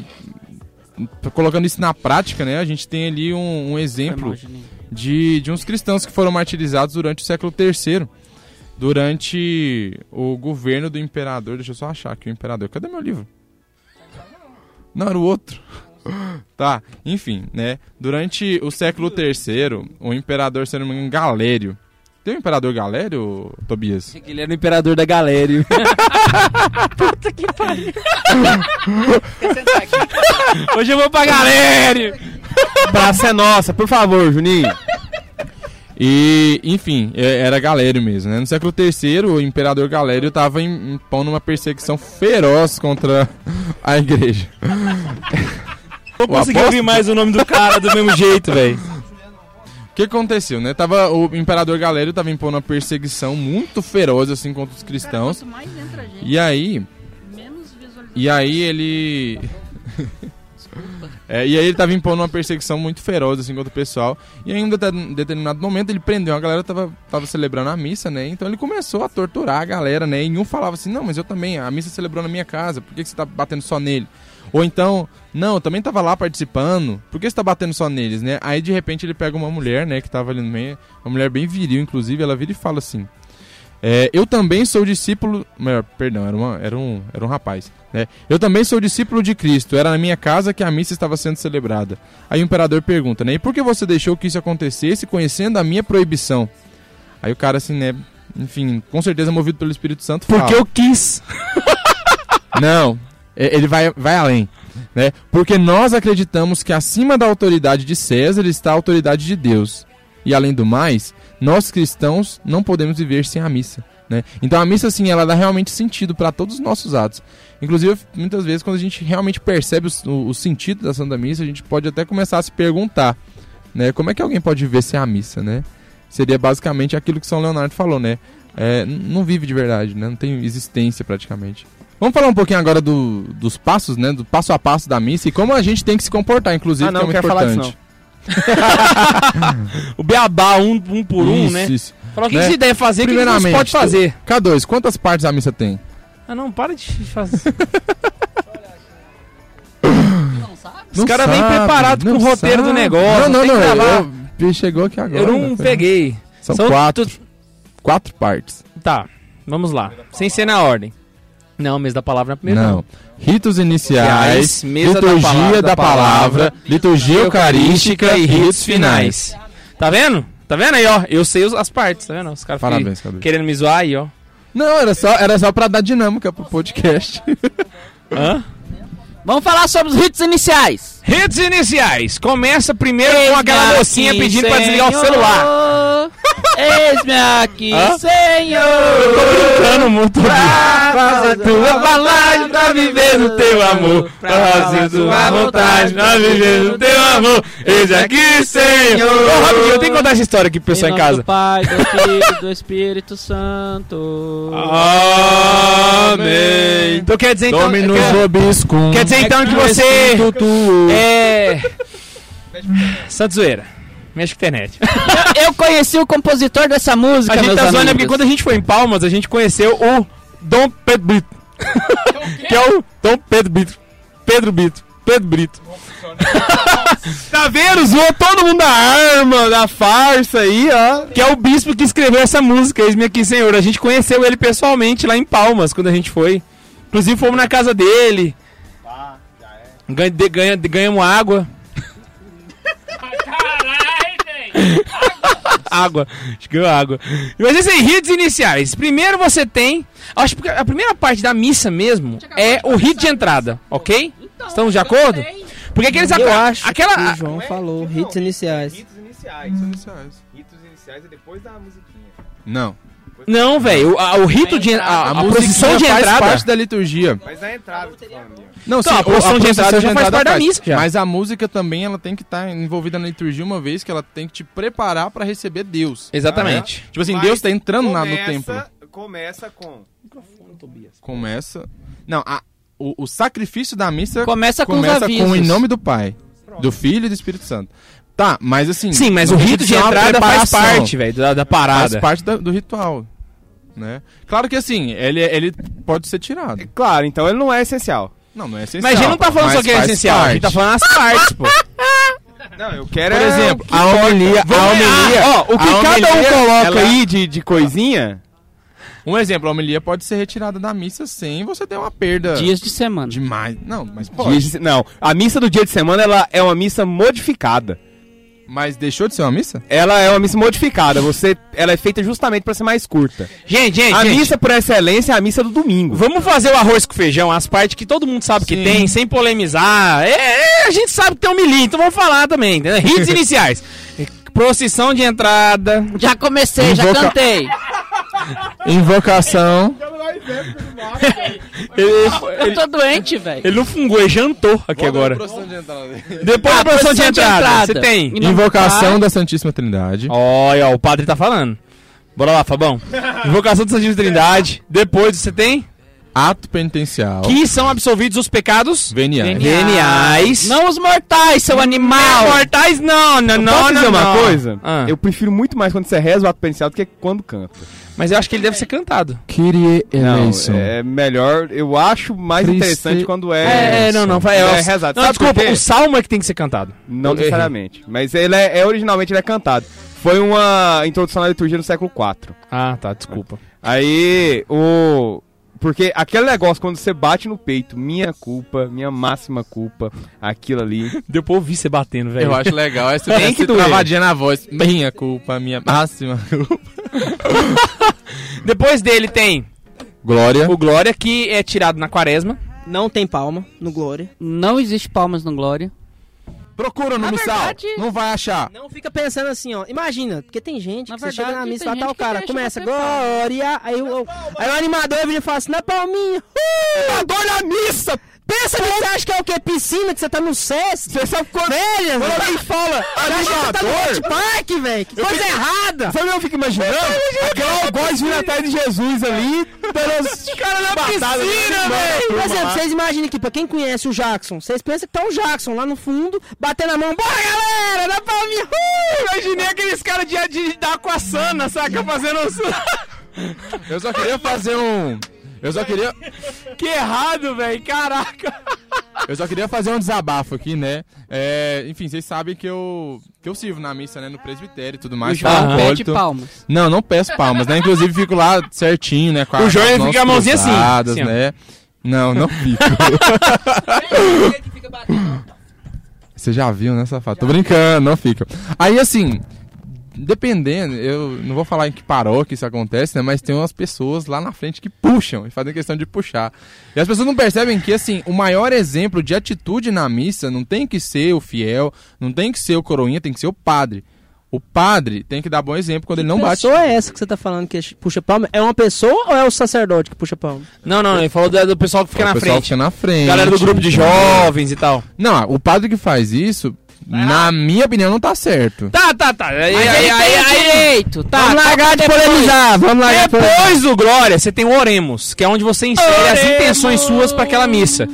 colocando isso na prática, né, a gente tem ali um, um exemplo de, de uns cristãos que foram martirizados durante o século III, durante o governo do imperador. Deixa eu só achar aqui o imperador. Cadê meu livro? Não, era o outro. Tá, enfim, né? Durante o século III, o imperador, se não me engano, Galério. Tem o imperador Galério, Tobias? Ele era o imperador da Galério. Puta que pariu. Hoje eu vou pra Galério! Praça é nossa, por favor, Juninho. E, enfim, é- era Galério mesmo, né? No século III, o imperador Galério estava impondo uma perseguição feroz contra a igreja. Não consegui ouvir mais o nome do cara do mesmo jeito, velho. O que aconteceu, né? Tava, o imperador Galério estava impondo uma perseguição muito feroz, assim, contra os cristãos. Quanto mais entra a gente, E aí, menos visualização. E aí ele. É, e aí ele tava impondo uma perseguição muito feroz assim contra o pessoal. E aí, em um det- determinado momento ele prendeu a galera tava, tava celebrando a missa, né? Então ele começou a torturar a galera, né? E um falava assim: Não, mas eu também, a missa celebrou na minha casa, por que, que você tá batendo só nele? Ou então, não, eu também tava lá participando, por que você tá batendo só neles, né? Aí de repente ele pega uma mulher, né, que tava ali no meio, uma mulher bem viril, inclusive, ela vira e fala assim: é, eu também sou discípulo. Melhor, perdão, era, uma- era um, era um rapaz. Né? Eu também sou discípulo de Cristo. Era na minha casa que a missa estava sendo celebrada. Aí o imperador pergunta, né? E por que você deixou que isso acontecesse conhecendo a minha proibição? Aí o cara, assim, né? Enfim, com certeza movido pelo Espírito Santo. fala, Porque eu quis. não, ele vai, vai além. Né? Porque nós acreditamos que acima da autoridade de César está a autoridade de Deus. E além do mais, nós cristãos não podemos viver sem a missa. Né? Então a missa, assim, ela dá realmente sentido para todos os nossos atos. Inclusive, muitas vezes, quando a gente realmente percebe o, o- sentido da Santa Missa, a gente pode até começar a se perguntar, né? Como é que alguém pode viver sem a missa, né? Seria basicamente aquilo que São Leonardo falou, né? É, não vive de verdade, né? Não tem existência praticamente. Vamos falar um pouquinho agora do- dos passos, né? Do passo a passo da missa e como a gente tem que se comportar, inclusive, Ah, não, que é muito quero falar disso, importante. O beabá, um, um por um, Isso, né? isso. Falar o que Né? que você deve fazer, o que você pode fazer. K2, quantas partes a missa tem? Ah, não, para de fazer. Os Não caras vêm sabe, preparados com o roteiro do sabe. negócio. Não, não, não. Eu, chegou aqui agora. Eu não peguei. São, São quatro. tu- Quatro partes. Tá, vamos lá. Sem ser na ordem. Não, mês da palavra na primeira. não. Ritos iniciais, mesa da liturgia palavra- da da palavra, liturgia eucarística e ritos finais. Tá vendo? Tá vendo aí, ó? Eu sei as partes, tá vendo? Os caras ficam Parabéns, querendo me zoar aí, ó. Não, era só, era só pra dar dinâmica pro podcast. Hã? Vamos falar sobre os ritos iniciais. Redes iniciais. Começa primeiro com aquela mocinha pedindo pra desligar o Senhor. celular. Eis-me aqui, Hã? Senhor. Brincando muito. Faça Tua palavra pra viver no teu amor. Pra fazer tua vontade pra viver no teu amor. Eis aqui, Senhor. Ô, rapidinho, eu tenho que contar essa história aqui pro pessoal em nome casa. Do Pai, do Filho, do Espírito Santo. Amém. Então quer dizer então. Dominus Quer, vobiscum. quer dizer então que você. É. Santo Zoeira. Mexe com internet. Eu, eu conheci o compositor dessa música, A gente meus tá zoando é porque quando a gente foi em Palmas, a gente conheceu o Dom Pedro Brito. que é o Dom Pedro Brito. Pedro Brito. Pedro Brito. Tá vendo? Zoou todo mundo da arma, da farsa aí, ó. Que é o bispo que escreveu essa música, Eis-me aqui, Senhor. A gente conheceu ele pessoalmente lá em Palmas, quando a gente foi. Inclusive fomos na casa dele. Ganha, de- ganha, de- ganhamos água. água. Acho que ganhou água. Mas esse aí, ritos iniciais. Primeiro você tem. Acho que a primeira parte da missa mesmo é o rito de entrada, ok? Estamos de acordo? Porque aqueles Eu aca- acho aquela. que o João falou, hits iniciais. Ritos iniciais. Ritos iniciais é depois da musiquinha. Não. Não, velho. O, a- o rito de. A, a, procissão de faz entrada. parte da liturgia. Mas na entrada. Não, Então, sim, a procissão de entrada já faz parte da missa, já. Mas a música também ela tem que estar envolvida na liturgia uma vez que ela tem que te preparar pra receber Deus. Exatamente. Tipo assim, Mas Deus tá entrando na- no começa- templo. Começa com. Começa. Não, a- o, o sacrifício da missa Começa com começa com em nome do Pai, do Filho e do Espírito Santo. Tá, mas assim. Sim, mas o rito de entrada faz parte, velho, da, da Faz parada. parte da- do ritual. Né? Claro que assim, ele, ele pode ser tirado. Claro, então ele não é essencial. Não, não é essencial. Mas a gente não tá falando só que é essencial, a gente tá parte. falando as partes, pô. Não, eu quero Por é exemplo, que a homilia, a homilia, Ah, ó, o que cada um coloca ela- aí de, de coisinha. Um exemplo, a homilia pode ser retirada da missa sem você ter uma perda Dias de semana. demais. Não, mas pode. Dias de- não, a missa do dia de semana ela é uma missa modificada. Mas deixou de ser uma missa? Ela é uma missa modificada. Você, ela é feita justamente pra ser mais curta. Gente, gente, A gente, missa por excelência é a missa do domingo. vamos fazer o arroz com feijão, as partes que todo mundo sabe que Sim. tem, sem polemizar. É, é, a gente sabe que tem um milhinho, então vamos falar também. Entendeu? Ritos iniciais. Procissão de entrada. Já comecei, já cantei. Invocação. Ele, Eu tô doente, velho. ele não fungou, ele jantou aqui agora. Depois Ah, da procissão de procissão de entrada, entrada. você tem. Invocação da Santíssima Trindade. Olha, o padre tá falando. Bora lá, Fabão. Invocação do Santíssima Trindade. Depois você tem ato penitencial Que são absolvidos os pecados veniais. veniais. Não os mortais, seu Não, animal! mortais não, não, não, Posso não, dizer uma não. coisa? Ah. Eu prefiro muito mais quando você reza o ato penitencial do que quando canta. Mas eu acho que ele deve ser cantado. Kyrie Não, eleison. é melhor, eu acho mais Christi- interessante quando é... É, é, não, não, vai. é É, rezado. Não, desculpa, o salmo é que tem que ser cantado. Não Eu errei. necessariamente. Mas ele é, é- originalmente ele é cantado. Foi uma introdução na liturgia no século IV. Ah, tá, desculpa. Aí, o. Porque aquele negócio, quando você bate no peito, minha culpa, minha máxima culpa, aquilo ali. Deu pra ouvir você batendo, velho. Eu acho legal essa, Tem que doer. travadinha na voz. Minha culpa, minha máxima culpa. Depois dele tem Glória. o Glória, que é tirado na quaresma. Não tem palma no Glória. Não existe palmas no Glória. Procura no Na missal. verdade- Não vai achar. Não fica pensando assim, ó. Imagina, porque tem gente Na que você chega verdade, na missa e fala, tá, o cara começa, glória, aí o, aí o animador vira e fala assim, não é palminha. Adoro a missa! Pensa que você acha que é o quê? Piscina, que você tá no SESC? Você sabe quando. Velha, Quando velho. alguém fala Você acha que você tá no animador. Hot Park, velho? Que coisa errada. Sabe o que eu fico imaginando? Aquela algoz vindo atrás de Jesus ali, dando os caras na piscina, Por exemplo, vocês imaginam aqui, pra quem conhece o Jackson, vocês pensam que tá o Jackson lá no fundo, batendo a mão, bora galera, dá palminha. Uh! Imaginei aqueles caras de, de, da Aquaçana, saca? Fazendo os... Eu só queria fazer um. Eu só queria. Que errado, velho. Caraca. Eu só queria fazer um desabafo aqui, né? É, enfim, vocês sabem que eu. que eu sirvo na missa, né? No presbitério e tudo O mais. João pede palmas. Não, não peço palmas, né? Inclusive fico lá certinho, né? Com O João, fica a mãozinha assim, cruzadas, assim, né? Não, não fico. Você já viu, né, safado? Tô brincando, não fica. Aí, assim, dependendo, eu não vou falar em que paróquia isso acontece, né? Mas tem umas pessoas lá na frente que puxam e fazem questão de puxar. E as pessoas não percebem que, assim, o maior exemplo de atitude na missa não tem que ser o fiel, não tem que ser o coroinha, tem que ser o padre. O padre tem que dar bom exemplo quando ele não que bate. pessoa é essa que você tá falando que puxa palma? É uma pessoa ou é o sacerdote que puxa palma? Não, não, ele falou do, do pessoal que fica o na pessoal frente. fica na frente. Galera do grupo de jovens e tal. Não, o padre que faz isso, na minha opinião, não tá certo. Tá, tá, tá. Aí, aí, aí, o aí- direito, tá? vamos largar de polemizar, vamos largar de polemizar. Depois do Glória, você tem o Oremos, que é onde você insere as intenções suas pra aquela missa.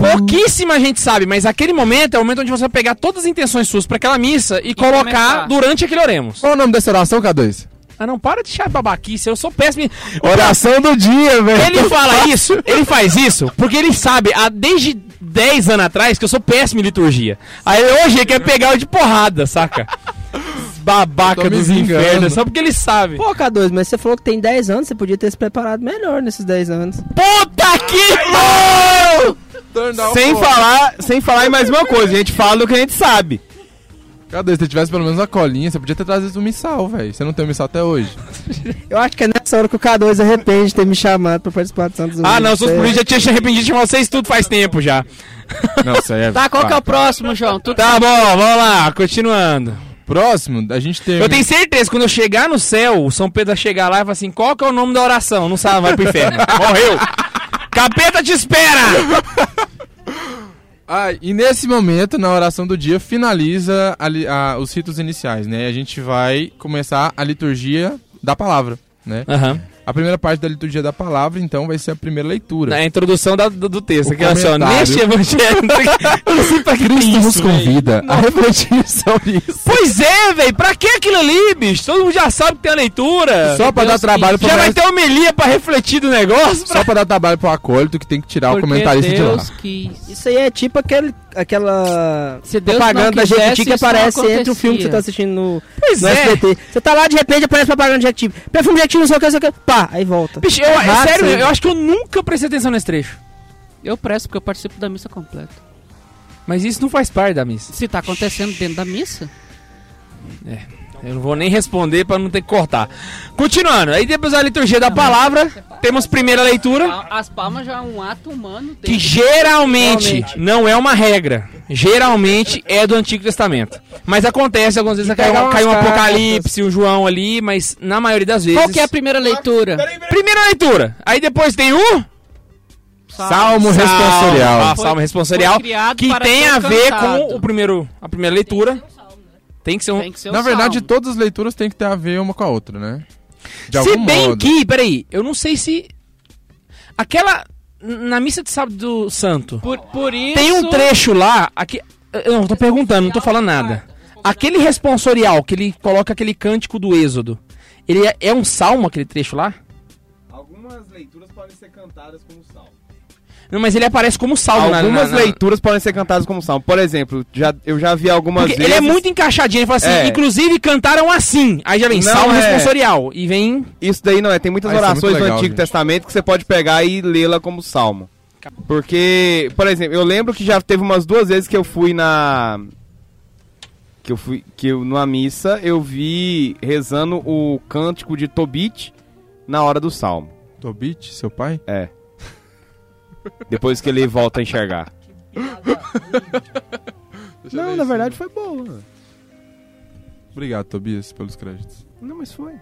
Pouquíssima gente sabe, mas aquele momento é o momento onde você vai pegar todas as intenções suas pra aquela missa e, colocar começar. durante aquele Oremos. Qual é o nome dessa oração, K2? Ah, não, para de chamar babaquice, eu sou péssimo. Oração do dia, velho. Ele fala isso, ele faz isso, porque ele sabe, há desde 10 anos atrás, que eu sou péssimo em liturgia. Aí hoje ele quer pegar o de porrada, saca? Babaca dos vingando. infernos, só porque ele sabe. Pô, K2, mas você falou que tem 10 anos, você podia ter se preparado melhor nesses 10 anos. Puta que pariu! Sem falar, sem falar em mais uma coisa, a gente fala do que a gente sabe. K2, se você tivesse pelo menos uma colinha, você podia ter trazido um missal, velho. Você não tem um missal até hoje. Eu acho que é nessa hora que o K2 arrepende de ter me chamado pra participar do Santos Ah, não, seus políticos já tinham se arrependido de chamar vocês tudo faz tempo já. Não, isso aí é... Tá, qual que é o próximo, João? Tu Tá bom, vamos lá, continuando. Próximo, a gente tem... Eu tenho certeza que quando eu chegar no céu, o São Pedro vai chegar lá e falar assim: qual que é o nome da oração? Não sabe, vai pro inferno. Morreu. Capeta te espera! Ah, e nesse momento, na oração do dia, finaliza a a- os ritos iniciais, né? A gente vai começar a liturgia da palavra, né? Aham. A primeira parte da liturgia da palavra, então, vai ser a primeira leitura. Na introdução da- do, do texto. O Aqui, olha só, comentário. neste evangelho. eu não sei pra que Cristo nos isso, véi. convida a refletir sobre isso. Pois é, velho. Pra que aquilo ali, bicho? Todo mundo já sabe que tem a leitura. Só pra dar Deus trabalho pro Já vai ter homilia pra refletir do negócio. Só pra dar trabalho pro acólito que tem que tirar o Porque comentarista de lá. Deus quis. Isso aí é tipo aquele, aquela Se Deus propaganda da Jequiti que aparece entre o filme que você tá assistindo no, Pois no é. SBT. Você tá lá, de repente aparece propaganda de Jequiti. Perfume Jequiti, não sei o que, não sei o que. Pá, aí volta. Bicho, eu, é Errado, sério, eu acho que eu nunca prestei atenção nesse trecho. Eu presto porque eu participo da missa completa. Mas isso não faz parte da missa. Se tá acontecendo dentro da missa, Eu não vou nem responder pra não ter que cortar. Continuando, aí depois da liturgia da palavra, temos primeira leitura, as palmas já é um ato humano. que geralmente não é uma regra. Geralmente é do Antigo Testamento. Mas acontece algumas vezes De cai, um- cai um. Apocalipse, um João ali, mas na maioria das vezes. Qual que é a primeira leitura? Primeira leitura. Aí depois tem o Salmo responsorial. Ah, Foi- Salmo responsorial, foi criado que para tem a ver cantado. com o primeiro, a primeira leitura. Tem que ser um. Que ser Na verdade, salmo. todas as leituras têm que ter a ver uma com a outra, né? De Se algum bem modo. que, peraí, eu não sei se. Aquela. Na missa de sábado santo. Por, por isso. Tem um trecho lá. Aqui, eu não tô perguntando, não tô falando nada. Aquele responsorial que ele coloca aquele cântico do Êxodo. Ele é, é um salmo aquele trecho lá? Algumas leituras podem ser cantadas como salmo. Não, mas ele aparece como salmo na- Algumas na, na, leituras podem ser cantadas como salmo. Por exemplo, já, eu já vi algumas Porque vezes. ele é muito encaixadinho. Ele fala assim, É. inclusive cantaram assim. Aí já vem Não, salmo é. responsorial. E vem. Isso daí não é. Tem muitas Ah, é orações do legal, Antigo gente. Testamento que você pode pegar e lê-la como salmo. Porque, por exemplo, eu lembro que já teve umas duas vezes que eu fui na. Que eu fui. Que eu, numa missa eu vi rezando o cântico de Tobit na hora do salmo. Tobit, seu pai? É. Depois que ele volta a enxergar. Não, na verdade foi boa. Obrigado, Tobias, pelos créditos. Não, mas foi.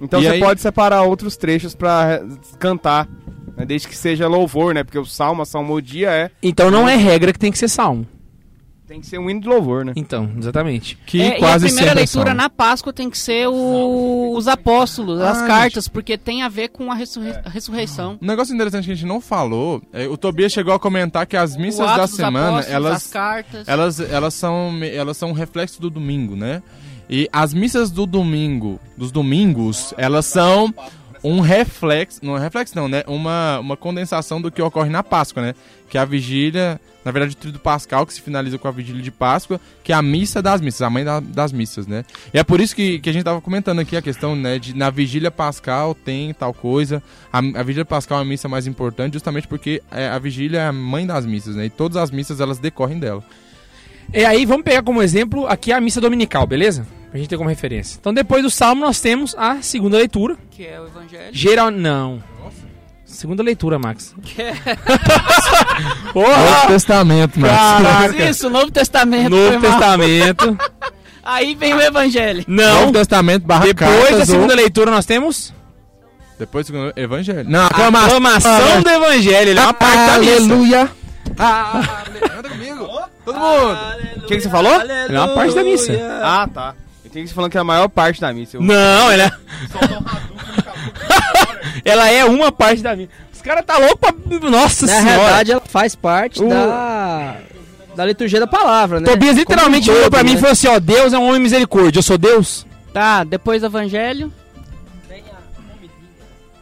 Então E você aí- pode separar outros trechos pra eh, cantar, né, desde que seja louvor, né? Porque o salmo, a salmodia é Então não é regra que tem que ser salmo. Tem que ser um hino de louvor, né? Então, exatamente. Que É, quase e a primeira sempre leitura são. na Páscoa tem que ser o- os apóstolos, as Ah, cartas, porque tem a ver com a, ressurrei- a ressurreição. Um negócio interessante que a gente não falou, é, o Tobias chegou a comentar que as missas da semana, as elas, cartas. elas, elas, são, elas são um reflexo do domingo, né? E as missas do domingo, dos domingos, elas são um reflexo, não é reflexo não, né? Uma, uma condensação do que ocorre na Páscoa, né? Que é a vigília, na verdade o tríduo pascal, que se finaliza com a vigília de Páscoa, que é a missa das missas, a mãe da- das missas, né? E é por isso que, que a gente tava comentando aqui a questão, né, de na vigília pascal tem tal coisa, a, a vigília pascal é a missa mais importante, justamente porque é, a vigília é a mãe das missas, né? E todas as missas elas decorrem dela. E aí, vamos pegar como exemplo aqui a missa dominical, beleza? Pra gente ter como referência. Então, depois do salmo, nós temos a segunda leitura. Que é o evangelho. Geral. Não. Segunda leitura, Max. Que é... Porra! Testamento, Caraca! Isso, Novo Testamento. Novo. Testamento. Aí vem o evangelho. Não. Novo Testamento barra Depois cartas da segunda ou- leitura, nós temos Depois do segundo Evangelho. Não, a aclamação do evangelho. Ele é uma parte da missa. Aleluia! Canta comigo! Todo mundo! O que, que você falou? Ele é uma parte da missa. Ah, tá. Eu tenho que falando que é a maior parte da missa. Eu- Não, ela é... ela é uma parte da missa. Os caras tá louco pra... Nossa Na senhora. realidade, ela faz parte O- da, da liturgia da palavra, né? Tobias literalmente virou pra todo, mim e né? falou assim, ó, Deus é um homem misericórdia, eu sou Deus? Tá, depois do evangelho.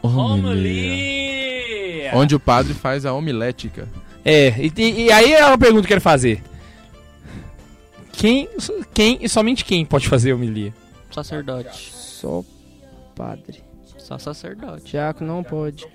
Homilia. Onde o padre faz a homilética. É, e, e- e aí é uma pergunta que eu quero fazer. Quem, quem e somente quem pode fazer homilia? Sacerdote. Só padre. Só sacerdote. Diácono não pode.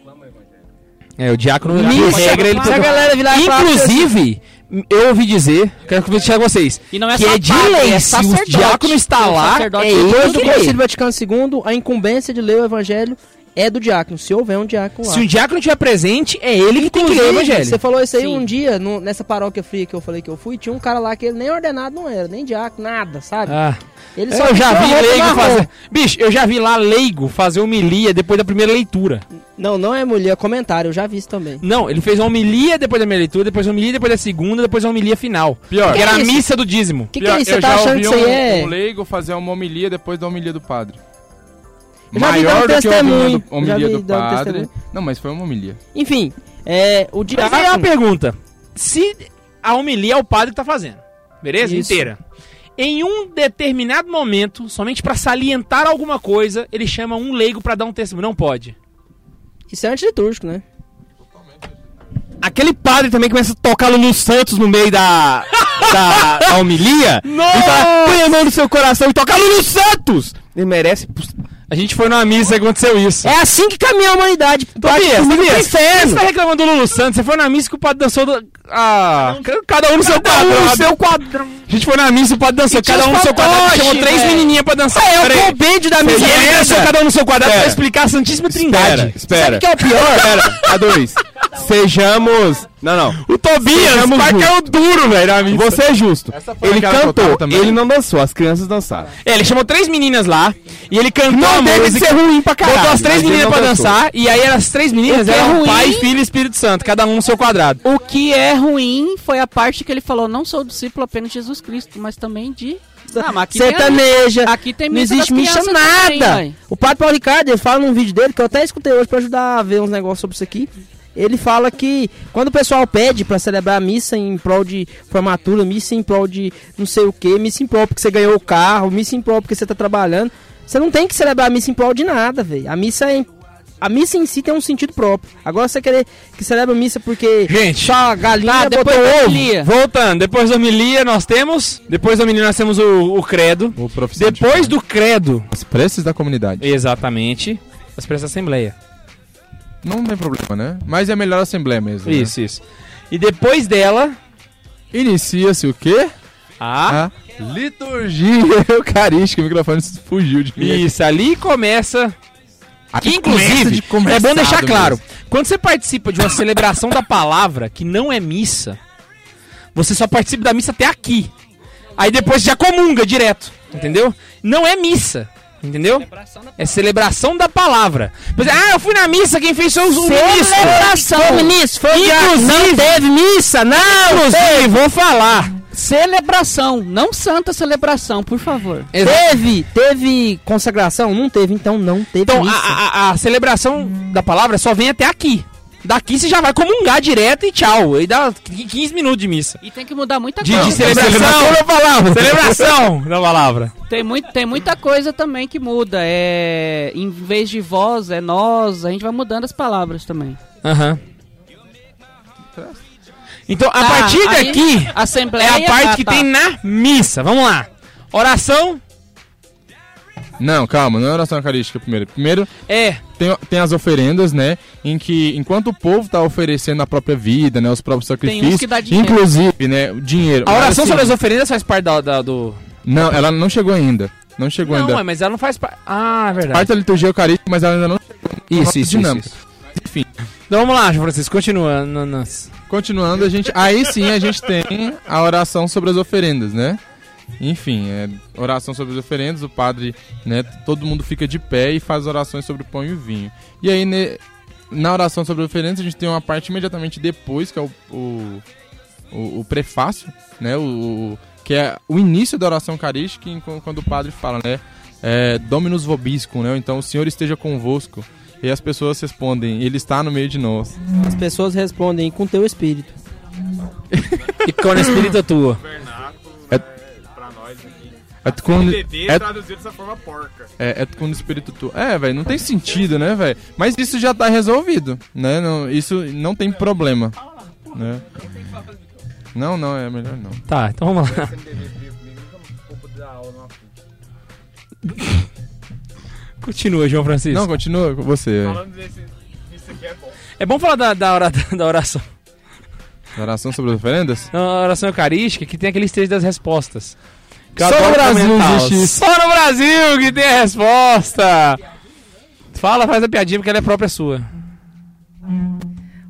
É, o diácono, Não, de pode regra, ele falar. Se a galera virar Inclusive, eu ouvi dizer, quero conversar com vocês, E não é que é de padre, lei, é se o diácono está lá, é depois ele do lê. Concílio Vaticano II, a incumbência de ler o evangelho é do diácono, se houver um diácono lá. Se um diácono estiver presente, é ele que tem que ler o evangelho. Você falou isso aí Sim. um dia, no- nessa paróquia fria que eu falei que eu fui, tinha um cara lá que ele nem ordenado não era, nem diácono, nada, sabe? Ah, Ele eu já vi a leigo fazer... Bicho, eu já vi lá leigo fazer homilia depois da primeira leitura. Não, não é mulher, é comentário, eu já vi isso também. Não, ele fez uma homilia depois da minha leitura, depois uma homilia depois da segunda, depois uma homilia final. Pior. Que era a Que isso? missa do dízimo. O que, que é isso? Você eu tá já achando ouvi que isso aí um, é... um leigo fazer uma homilia depois da homilia do padre. Maior do que a testemunho, homilia do, já homilia vi do dando padre. Não, mas foi uma homilia. Enfim, é, o Mas aí é uma diácono... pergunta. Se a homilia é o padre que tá fazendo, beleza? Isso. Inteira. Em um determinado momento, somente pra salientar alguma coisa, ele chama um leigo pra dar um testemunho. Não pode. Isso é antilitúrgico, né? Aquele padre também começa a tocar Lulu Santos no meio da, da, da homilia. Nossa! E fala, põe a mão no seu coração e toca Lulu Santos! Ele merece. A gente foi numa missa e aconteceu isso. É assim que caminha a humanidade. Tobias, Tobias, você tá reclamando do Lulu Santos? Você foi na missa que o padre dançou do... Ah, cada um no seu Cada um quadrado. no seu quadrão. A gente foi na missa e o E tinha cada um no seu quadrado. Chamou três velho. menininhas pra dançar. É, Peraí. o compêndio da E missa. ele é dançou essa. cada um no seu quadrado pra Espera. explicar a Santíssima Espera, Trindade. espera. Sabe o que é o pior? Espera, a dois. Sejamos. Não, não. O Tobias, Sejamos o justos. caiu duro, velho. Você é justo. foi Ele cantou, também. ele não dançou, as crianças dançaram. É, ele chamou três meninas lá e ele cantou Não deve música. ser ruim pra caralho. Botou as três meninas pra dançou. dançar e aí as três meninas O é eram ruim? Pai, Filho e Espírito Santo, cada um no seu quadrado. O que é ruim foi a parte que ele falou, não sou discípulo apenas de Jesus Cristo, mas também de... Ah, mas aqui tem, Sertaneja. aqui tem Não missa existe também, nada. véi. o Padre Paulo Ricardo, ele fala num vídeo dele, que eu até escutei hoje pra ajudar a ver uns negócios sobre isso aqui. ele fala que quando o pessoal pede pra celebrar a missa em prol de formatura, missa em prol de não sei o que, missa em prol porque você ganhou o carro, missa em prol porque você tá trabalhando, você não tem que celebrar a missa em prol de nada, velho. A missa é em- a missa em si tem um sentido próprio. Agora você querer que celebra a missa porque Gente, só a galinha Tá, depois botou da ovo. homilia. Voltando, depois da homilia nós temos. Depois da homilia nós temos o, o credo. O Depois do credo. Os preços da comunidade. Exatamente. As preças da Assembleia. Não tem problema, né? Mas é melhor a Assembleia mesmo. né? Isso, isso. E depois dela. Inicia-se o quê? A. A liturgia eucarística. O microfone fugiu de mim. Isso, ali começa. Que inclusive, é bom deixar claro: mesmo. quando você participa de uma celebração da palavra que não é missa, você só participa da missa até aqui. Aí depois já comunga direto, entendeu? Não é missa, entendeu? É celebração da palavra. Exemplo, ah, eu fui na missa, quem fez foi o o ministro. Celebração, ministro. Foi Inclusive- não teve missa, não. Inclusive, vou falar. Celebração, não santa celebração, por favor. Teve, teve consagração? Não teve, então não teve Então, a, a- a celebração da palavra só vem até aqui. Daqui você já vai comungar direto e tchau. Aí dá 15 minutos de missa. E tem que mudar muita De, coisa. de celebração da palavra. Celebração da palavra. Tem, muito, tem muita coisa também que muda. É, em vez de vós, é nós. A gente vai mudando as palavras também. Aham. Então, a Tá, partir daqui Assembleia. é a parte ah, que tá. tem na missa. Vamos lá. Oração Não, calma, não é oração eucarística primeiro. Primeiro é tem, tem as oferendas, né? Em que enquanto o povo tá oferecendo a própria vida, né? Os próprios Tem uns sacrifícios. que dá dinheiro. Inclusive, né? O dinheiro. a Mas, oração assim, sobre as oferendas faz parte da, da- do. Não, ela não chegou ainda. Não chegou Não, ainda. ué, mas ela não faz parte. Ah, é verdade. Parte da liturgia eucarística, mas ela ainda não chegou Isso, isso, dinâmica. isso, Enfim, Então vamos lá, Francisco, continua. no- nas- continuando, a gente. Aí sim a gente tem a oração sobre as oferendas, né? Enfim, é oração sobre as oferendas, o padre, né? Todo mundo fica de pé e faz orações sobre o pão e o vinho. E aí, ne- na oração sobre as oferendas, a gente tem uma parte imediatamente depois, que é o, o, o- o prefácio, né? O, que é o início da oração eucarística, quando o padre fala, né? É, Dominus vobiscum, né? Então, o Senhor esteja convosco. E as pessoas respondem, Ele está no meio de nós. As pessoas respondem com teu espírito. E com a espírito tua. É com, é, traduzido dessa forma porca. é, é com o espírito tu. É, velho, não tem sentido, né, velho? Mas isso já tá resolvido, né? Não, isso não tem problema, né? Não, não, é melhor não. Tá, então vamos lá. Continua, João Francisco. Não, continua com você. velho. É bom falar da, da, hora- da oração. Oração sobre as oferendas? Na oração eucarística que tem aqueles três das respostas. Só no Brasil existe isso. Só no Brasil que tem a resposta. Fala, faz a piadinha porque ela é própria sua.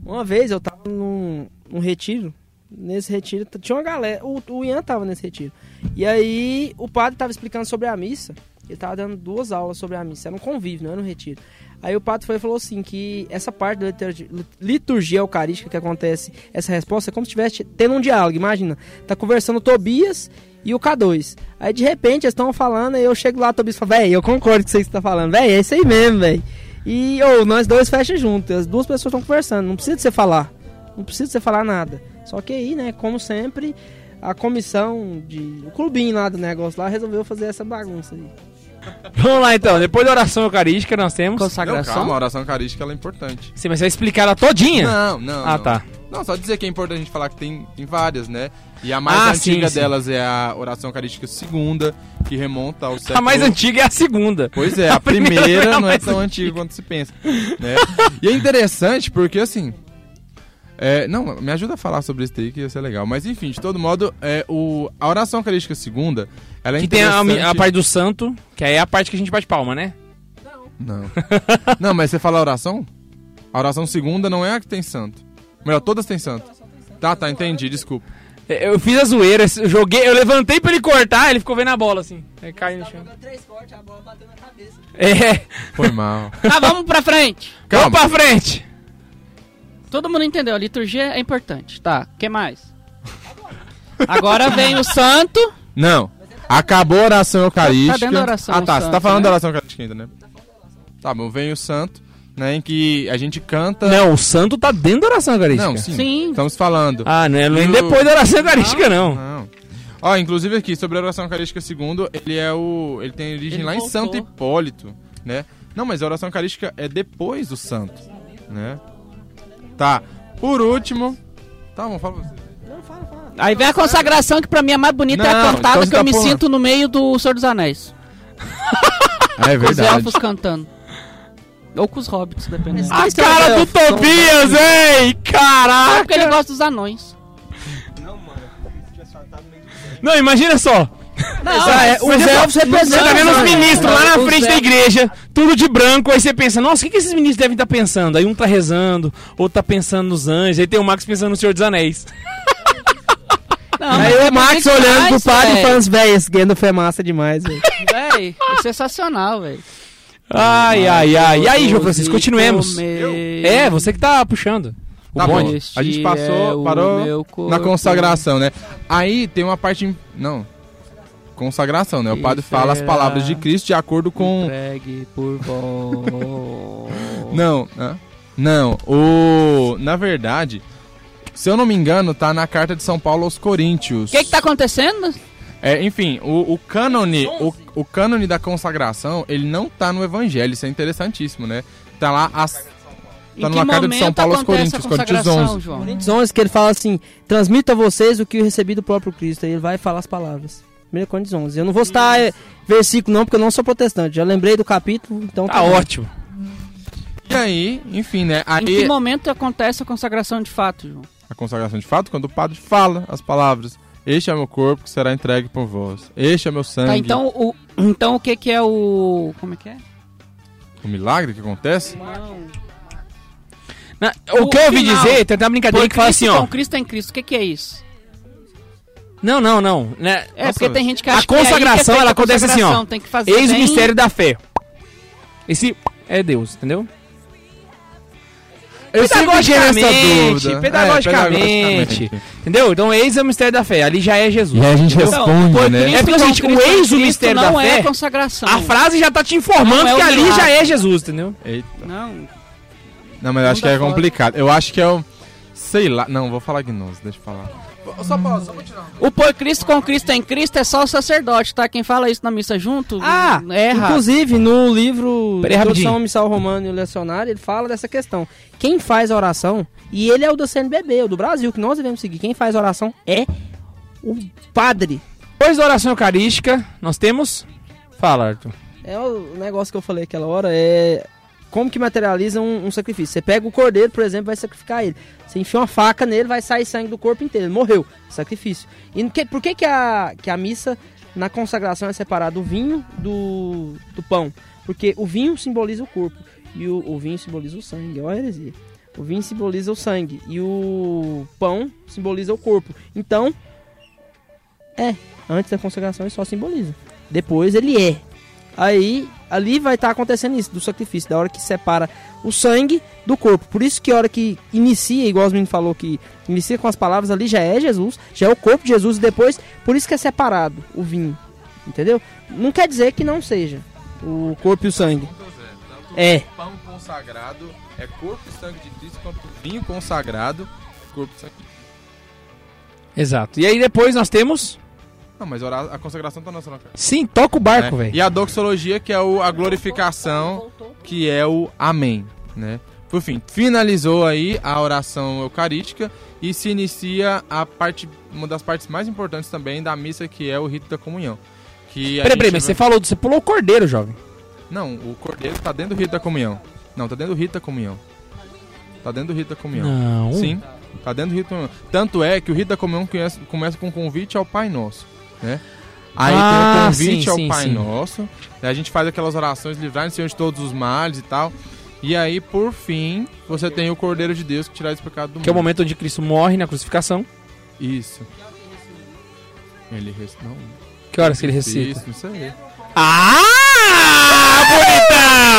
Uma vez eu tava num, num retiro. Nesse retiro tinha uma galera. O, o Ian tava nesse retiro. E aí o padre tava explicando sobre a missa. Ele tava dando duas aulas sobre a missa. Era um convívio, não era um retiro. Aí o padre foi e falou assim: que essa parte da liturgia, liturgia eucarística que acontece, essa resposta, é como se estivesse tendo um diálogo. Imagina, tá conversando o Tobias e o K2. Aí de repente eles estão falando, aí eu chego lá, o Tobias fala: véi, eu concordo com o que você está falando, véi, é isso aí mesmo, véi. E ou nós dois fecha junto, as duas pessoas estão conversando, não precisa de você falar. Não precisa de você falar nada. Só que aí, né, como sempre, a comissão de. O clubinho lá do negócio lá resolveu fazer essa bagunça aí. Vamos lá então. Depois da oração eucarística nós temos. Não, Consagração. calma, a oração eucarística ela é importante. Sim, mas você vai explicar ela todinha? Não, não. Ah, não. tá. Não, só dizer que é importante a gente falar que tem, tem várias, né? E a mais Ah, antiga sim, sim. delas é a oração eucarística segunda, que remonta ao século... A mais antiga é a segunda. Pois é, a, A primeira primeira, não é a não é tão antiga quanto se pensa. Né? E é interessante porque, assim. É, não, me ajuda a falar sobre isso aí que ia ser legal. Mas enfim, de todo modo, é, o, a oração eucarística segunda, ela é Que tem a, a parte do santo, que aí é a parte que a gente bate palma, né? Não. não, mas você fala a oração? A oração segunda não é a que tem santo. Melhor, todas têm santo. Tá, tá, entendi, desculpa. É, Eu fiz a zoeira, eu joguei, eu levantei pra ele cortar, ele ficou vendo a bola assim. Aí caiu no chão. três cortes, a bola bateu na cabeça. É, Foi mal. Ah, vamos pra frente. vamos pra frente. Todo mundo entendeu, a liturgia é importante. Tá, o que mais? Agora vem o santo. Não. Acabou a oração eucarística. Tá dentro da oração, Ah, tá. Você tá santo, falando né? da oração eucarística ainda, né? Tá bom, vem o santo. né, em que a gente canta... Não, o santo tá dentro da oração eucarística. Não, sim, Sim. estamos falando. Ah, não é nem E o- depois da oração eucarística, não. Não. Ó, inclusive aqui, sobre a oração eucarística segundo, ele é o. Ele tem origem Ele lá em voltou. Santo Hipólito, né? Não, mas a oração eucarística é depois do santo, né? Tá. Por último. Tá, vamos falar pra você. Aí vem a consagração que pra mim é mais bonita, é Não, a cantada então você que eu tá me porra. sinto no meio do Senhor dos Anéis. É Com os elfos cantando. Ou com os hobbits, dependendo. A cara do Tobias, hein? Ah, Caraca! porque ele gosta dos anões. Não, imagina só. Não, Ah, é, os Imagina só, elfos Você representam. tá vendo os ministros lá na frente da igreja, tudo de branco, aí você pensa, nossa, o que, que esses ministros devem estar pensando? Aí um tá rezando, outro tá pensando nos anjos, aí tem o Max pensando no Senhor dos Anéis. Não, Aí o Max é olhando pro padre e velho. falando, véi, esse Gandalf é massa demais, velho. Véi, é sensacional, velho. Ai, ai, ai. E aí, João Francisco, continuemos. É, você que tá puxando. O Tá bonde. bom. A gente é passou, o parou na consagração, né? Aí tem uma parte. Não. Consagração, né? O padre fala as palavras de Cristo de acordo com. Entregue por vós. Não, não. O na verdade, se eu não me engano, tá na carta de São Paulo aos Coríntios. O que que tá acontecendo? É, enfim, o, o cânone, o, o cânone da consagração, ele não tá no Evangelho. Isso é interessantíssimo, né? Tá lá as, Em tá numa carta de São Paulo aos acontece a Coríntios, Coríntios consagração, 11. João? Coríntios 11, que ele fala assim, transmito a vocês o que eu recebi do próprio Cristo. Aí ele vai falar as palavras. 1 Coríntios 11. Eu não vou citar é, versículo não, porque eu não sou protestante. Já lembrei do capítulo, então Tá bom. ótimo. E aí, enfim, né? Em que Aí momento acontece a consagração de fato, João? a consagração de fato, quando o padre fala as palavras. Este é meu corpo que será entregue por vós. Este é meu sangue. Tá, então o, então o que que é o... Como é que é? O milagre que acontece? Não. Na- o O que eu ouvi final. dizer, tem até uma brincadeira que fala assim, ó. Com Cristo em Cristo, o que que é isso? Não, não, não. Né? É, Nossa, porque tem gente que a acha que é aí que é consagração, feita ela a acontece assim, ó. consagração, Tem que fazer Eis o bem- mistério da fé. Esse é Deus, entendeu? Eu Pedagogicamente, dúvida. É, pedagogicamente. Entendeu? Então, eis é o mistério da fé. Ali já é Jesus. E aí a gente entendeu? responde, Então, né? Cristo É porque, com gente, o eis o mistério não da é fé, a consagração. A frase já tá te informando Não é que o ali milagre. já é Jesus, entendeu? Eita. Não, Não, mas eu acho que Não é complicado. Eu acho que é o. Sei lá. Não, vou falar gnose, deixa eu falar. Só pausa, só continuar. o por Cristo com Cristo em Cristo é só o sacerdote, tá? Quem fala isso na missa junto Ah, é errado. inclusive no livro. Introdução ao Missal Romano e o Lecionário, ele fala dessa questão. Quem faz a oração, e ele é o do CNBB, o do Brasil, que nós devemos seguir. Quem faz a oração é o padre. Depois da oração eucarística, nós temos... Fala, Arthur. É o negócio que eu falei aquela hora, é como que materializa um, um sacrifício. Você pega o cordeiro, por exemplo, vai sacrificar ele. Você enfia uma faca nele, vai sair sangue do corpo inteiro. Ele morreu. Sacrifício. E que- por que, que, a, que a missa, na consagração, é separada o vinho do, do pão? Porque o vinho simboliza o corpo. E o, o vinho simboliza o sangue. Olha a heresia. O vinho simboliza o sangue. E o pão simboliza o corpo. Então, é. Antes da consagração ele só simboliza. Depois ele é. Aí, ali vai estar acontecendo isso, do sacrifício, da hora que separa o sangue do corpo. Por isso que a hora que inicia, igual os meninos falou que inicia com as palavras ali, já é Jesus, já é o corpo de Jesus, e depois, por isso que é separado o vinho. Entendeu? Não quer dizer que não seja o corpo e o sangue. É. O pão consagrado é corpo e sangue de Cristo, quanto o vinho consagrado é corpo e sangue. Exato. E aí depois nós temos... Não, mas a consagração tá na nossa cara. Sim, toca o barco, né? velho. E a doxologia, que é o, a glorificação, que é o amém, né? Por fim, finalizou aí a oração eucarística e se inicia a parte, uma das partes mais importantes também da missa, que é o rito da comunhão. Que Peraí, peraí, mas você falou, você pulou o cordeiro, jovem. Não, o cordeiro tá dentro do rito da comunhão. Não, tá dentro do rito da comunhão. Tá dentro do rito da comunhão. Não. Sim, tá dentro do rito da comunhão. Tanto é que o rito da comunhão começa, começa com o convite ao Pai Nosso, né? Aí Ah, tem o convite sim, ao sim, Pai sim. Nosso. Aí a gente faz aquelas orações, livrar Senhor de todos os males e tal. E aí, por fim, você tem o Cordeiro de Deus que tirar esse pecado do mundo. Que é o momento onde Cristo morre na crucificação. Isso. Ele res... não. Que horas que ele recita? Isso, aí. Ah,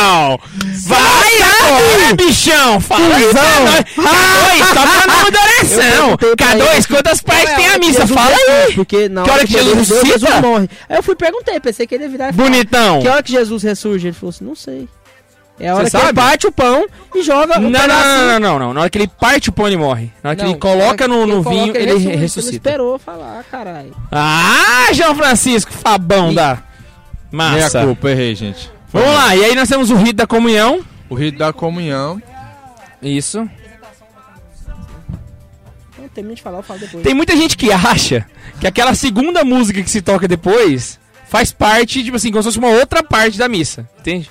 bonitão! Vai agora, bichão! Fala aí pra nós. K2, toca o nome da oração! perguntei pra K2, ele. quantas partes tem a missa? Jesus Fala aí! Porque na Que hora que Jesus ressuscita, morre. Aí eu fui perguntei, pensei que ele ia virar Bonitão! Que hora que Jesus ressurge? Ele falou assim, não sei. É a hora que ele parte o pão e joga Não, não, não, não, não, não. Na hora que ele parte o pão, ele morre. Na hora que Não, ele coloca no, ele no vinho, ele ressuscita. Ele esperou falar, caralho. Ah, João Francisco, Fabão da Meia massa. culpa, errei, gente. Vamos lá, e aí nós temos o rito da comunhão. O rito da comunhão. Isso. Não termina de falar, eu falo depois. Tem muita gente que acha que aquela segunda música que se toca depois faz parte, tipo assim, como se fosse uma outra parte da missa, entende?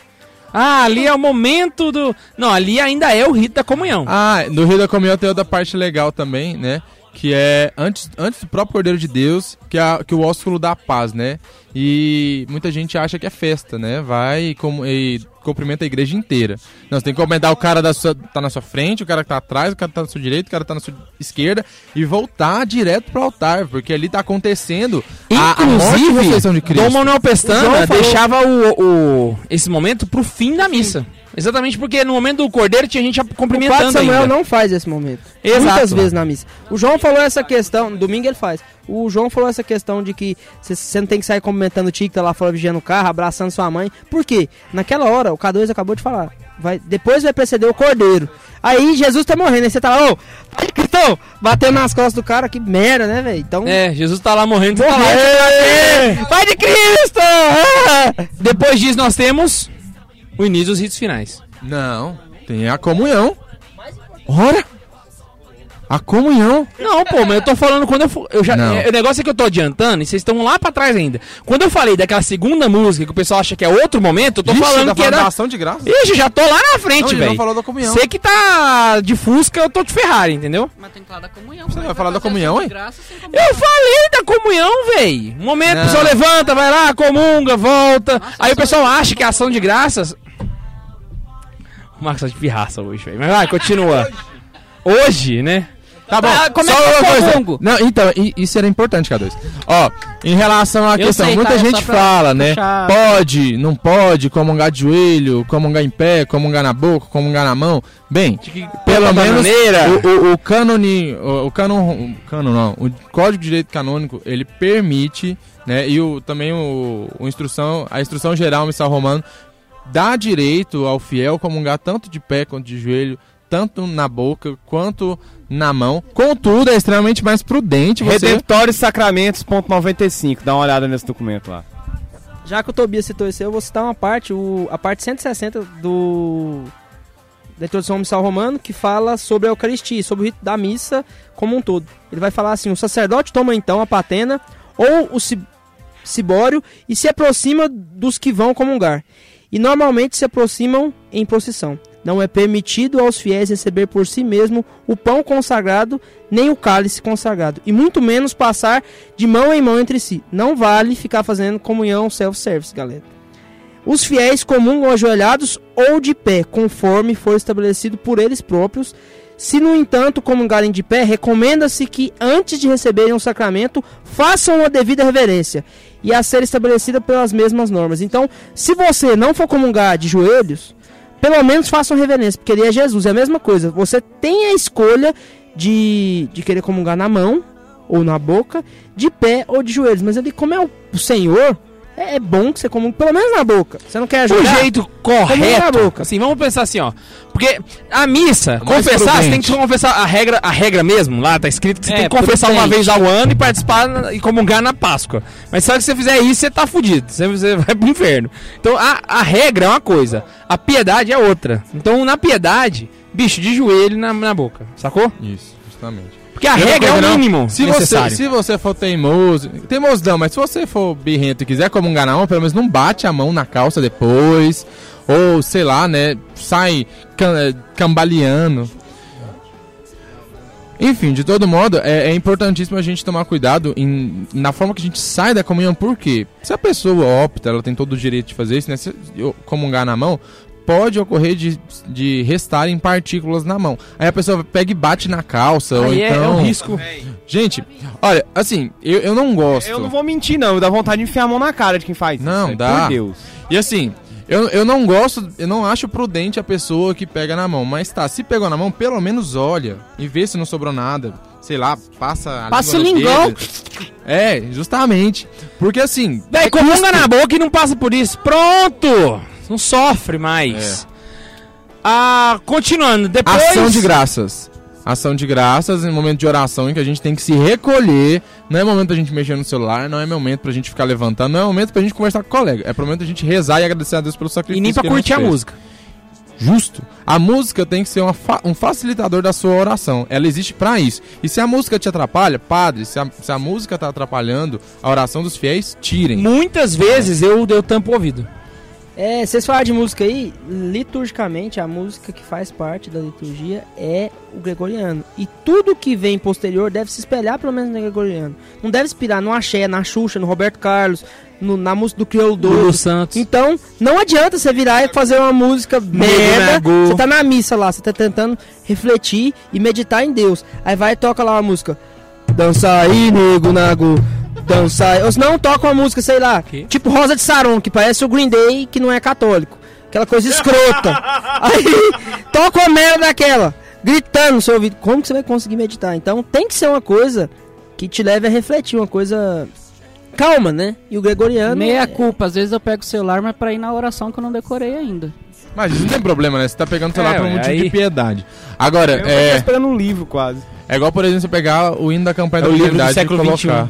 Ah, ali é o momento do. Não, ali ainda é o rito da comunhão. Ah, no rito da comunhão tem outra parte legal também, né? Que é antes, antes do próprio Cordeiro de Deus, que é, a- que o ósculo da paz, né? E muita gente acha que é festa, né? Vai e, com- e cumprimenta a igreja inteira. Não, você tem que cumprimentar o cara da sua, tá na sua frente, o cara que tá atrás, o cara que tá na sua direita, o cara que tá na sua esquerda e voltar direto pro altar, porque ali tá acontecendo a, a morte ressurreição de Cristo. Dom Manuel Pestana O João falou- deixava o, o- esse momento pro fim da missa. Exatamente porque no momento do cordeiro tinha gente O Padre cumprimentando Samuel ainda. não faz esse momento. Exato. Muitas vezes na missa. O João falou essa questão, no domingo ele faz. O João falou essa questão de que você não tem que sair cumprimentando o tio que tá lá fora vigiando o carro, abraçando sua mãe. Por quê? Naquela hora, o K2 acabou de falar. Vai, depois vai preceder o cordeiro. Aí Jesus tá morrendo. Aí você tá lá, ô, Cristão, batendo nas costas do cara, que merda, né, velho? Então. É, Jesus tá lá morrendo, você tá lá. Morrendo. Vai de Cristo! Ah! Depois disso nós temos o início dos ritos finais. Não, tem a comunhão. Ora! A comunhão. Não, pô, mas eu tô falando quando eu, fu- eu já. Não. é, o negócio é que eu tô adiantando e vocês estão lá pra trás ainda. Quando eu falei daquela segunda música que o pessoal acha que é outro momento, eu tô Ixi, falando tá que era. ação de graça. Ixi, já tô lá na frente, velho. falou da comunhão. Você que tá de Fusca, eu tô de Ferrari, entendeu? Mas tem que falar da comunhão. Você como é vai que falar da comunhão, hein? Eu falei da comunhão, véi. Um momento, o pessoal levanta, vai lá, comunga, volta. Aí o pessoal acha que é ação de graças. O Marcos tá de pirraça hoje, velho. Mas vai, continua. Hoje, né? Tá bom. Ah, como é só que uma coisa. Não, então, isso era importante, K2. Ó, em relação à Eu questão, sei, muita? É gente fala, né? puxar- Pode, não pode, comungar de joelho, comungar em pé, comungar na boca, comungar na mão. Bem, pelo da menos o, o, o cânone, o, o canon, o canon não, o Código de Direito Canônico, ele permite, né, e o, também o, o instrução, a instrução geral missal romano dá direito ao fiel comungar tanto de pé quanto de joelho, tanto na boca quanto na mão. Contudo, é extremamente mais prudente você... Redemptórios Sacramentos.95. Dá uma olhada nesse documento lá. Já que o Tobias citou isso, eu vou citar uma parte, o, a parte 160 do da introdução ao missal romano, que fala sobre a Eucaristia, sobre o rito da missa como um todo. Ele vai falar assim: o sacerdote toma então a patena ou o ci- cibório e se aproxima dos que vão comungar. E normalmente se aproximam em procissão. Não é permitido aos fiéis receber por si mesmo o pão consagrado, nem o cálice consagrado, e muito menos passar de mão em mão entre si. Não vale ficar fazendo comunhão self-service, galera. Os fiéis comungam ajoelhados ou de pé, conforme for estabelecido por eles próprios. Se, no entanto, comungarem de pé, recomenda-se que, antes de receberem o sacramento, façam a devida reverência e a ser estabelecida pelas mesmas normas. Então, se você não for comungar de joelhos, pelo menos façam reverência, porque ele é Jesus, é a mesma coisa. Você tem a escolha de, de querer comungar na mão ou na boca, de pé ou de joelhos, mas ele, como é o, Senhor, é, é bom que você comungue pelo menos na boca. Você não quer O ajoelhar? jeito Como na correto. boca. Assim, vamos pensar assim, ó. Porque a missa, O mais confessar, você tem que confessar a regra, a regra mesmo, lá tá escrito que você É, tem que confessar uma prudente. vez ao ano e participar na- e comungar na Páscoa. Mas só que se você fizer isso, você tá fudido. Você, você vai pro inferno. Então a, a regra é uma coisa, a piedade é outra. Então na piedade, bicho, de joelho na, na boca, sacou? Isso, justamente. Porque a regra é o não, mínimo Se você, necessário. se você for teimoso, teimoso não, mas se você for birrento e quiser comungar na mão, pelo menos não bate a mão na calça depois, ou sei lá, né, sai eh, cambaleando. Enfim, de todo modo, é, é importantíssimo a gente tomar cuidado em- na forma que a gente sai da comunhão, porque se a pessoa opta, ela tem todo o direito de fazer isso, né? Se eu comungar na mão, pode ocorrer de, de restarem partículas na mão. Aí a pessoa pega e bate na calça, ou Aí é, então... é um risco. Gente, olha, assim, eu, eu não gosto. Eu não vou mentir, não. Dá vontade de enfiar a mão na cara de quem faz isso. Não, velho. dá. Por Deus. E assim, eu, eu não gosto, eu não acho prudente a pessoa que pega na mão. Mas tá, se pegou na mão, pelo menos olha e vê se não sobrou nada. Sei lá, passa a Passa o lingão. É, justamente. Porque assim. Véi, é comunga na boca e não passa por isso. Pronto! Não sofre mais. Ah, continuando, depois. Ação de graças. Ação de graças, em momento de oração em que a gente tem que se recolher. Não é momento pra gente mexer no celular, não é momento pra gente ficar levantando, não é momento pra gente conversar com o colega. É pro momento a gente rezar e agradecer a Deus pelo sacrifício. E nem pra curtir a fez. música. Justo. A música tem que ser fa- um facilitador da sua oração. Ela existe pra isso. E se a música te atrapalha, padre, se a, se a música tá atrapalhando a oração dos fiéis, tirem. Muitas vezes eu, eu tampo o ouvido. É, vocês falaram de música aí, liturgicamente a música que faz parte da liturgia é o gregoriano. E tudo que vem posterior deve se espelhar pelo menos no gregoriano. Não deve inspirar no axé, na Xuxa, no Roberto Carlos, no- na música do Crioulo Doido. Santos. Então, não adianta você virar e fazer uma música merda. Você tá na missa lá, você tá tentando refletir e meditar em Deus. Aí vai e toca lá uma música. Dança aí, nego, nago. Dança aí. Ou se não, toca uma música, sei lá. Que? Tipo Rosa de Saron, que parece o Green Day, que não é católico. Aquela coisa escrota. aí toca uma merda daquela. Gritando no seu ouvido. Como que você vai conseguir meditar? Então tem que ser uma coisa que te leve a refletir, uma coisa calma, né? E o gregoriano. Meia é- culpa, às vezes eu pego o celular, mas pra ir na oração que eu não decorei ainda. Mas isso não tem problema, né? Você tá pegando o celular É, por um motivo aí- de piedade. Agora, Eu é, tô esperando um livro quase. é igual, por exemplo, você pegar o hino da campanha É da o livro do século colocar.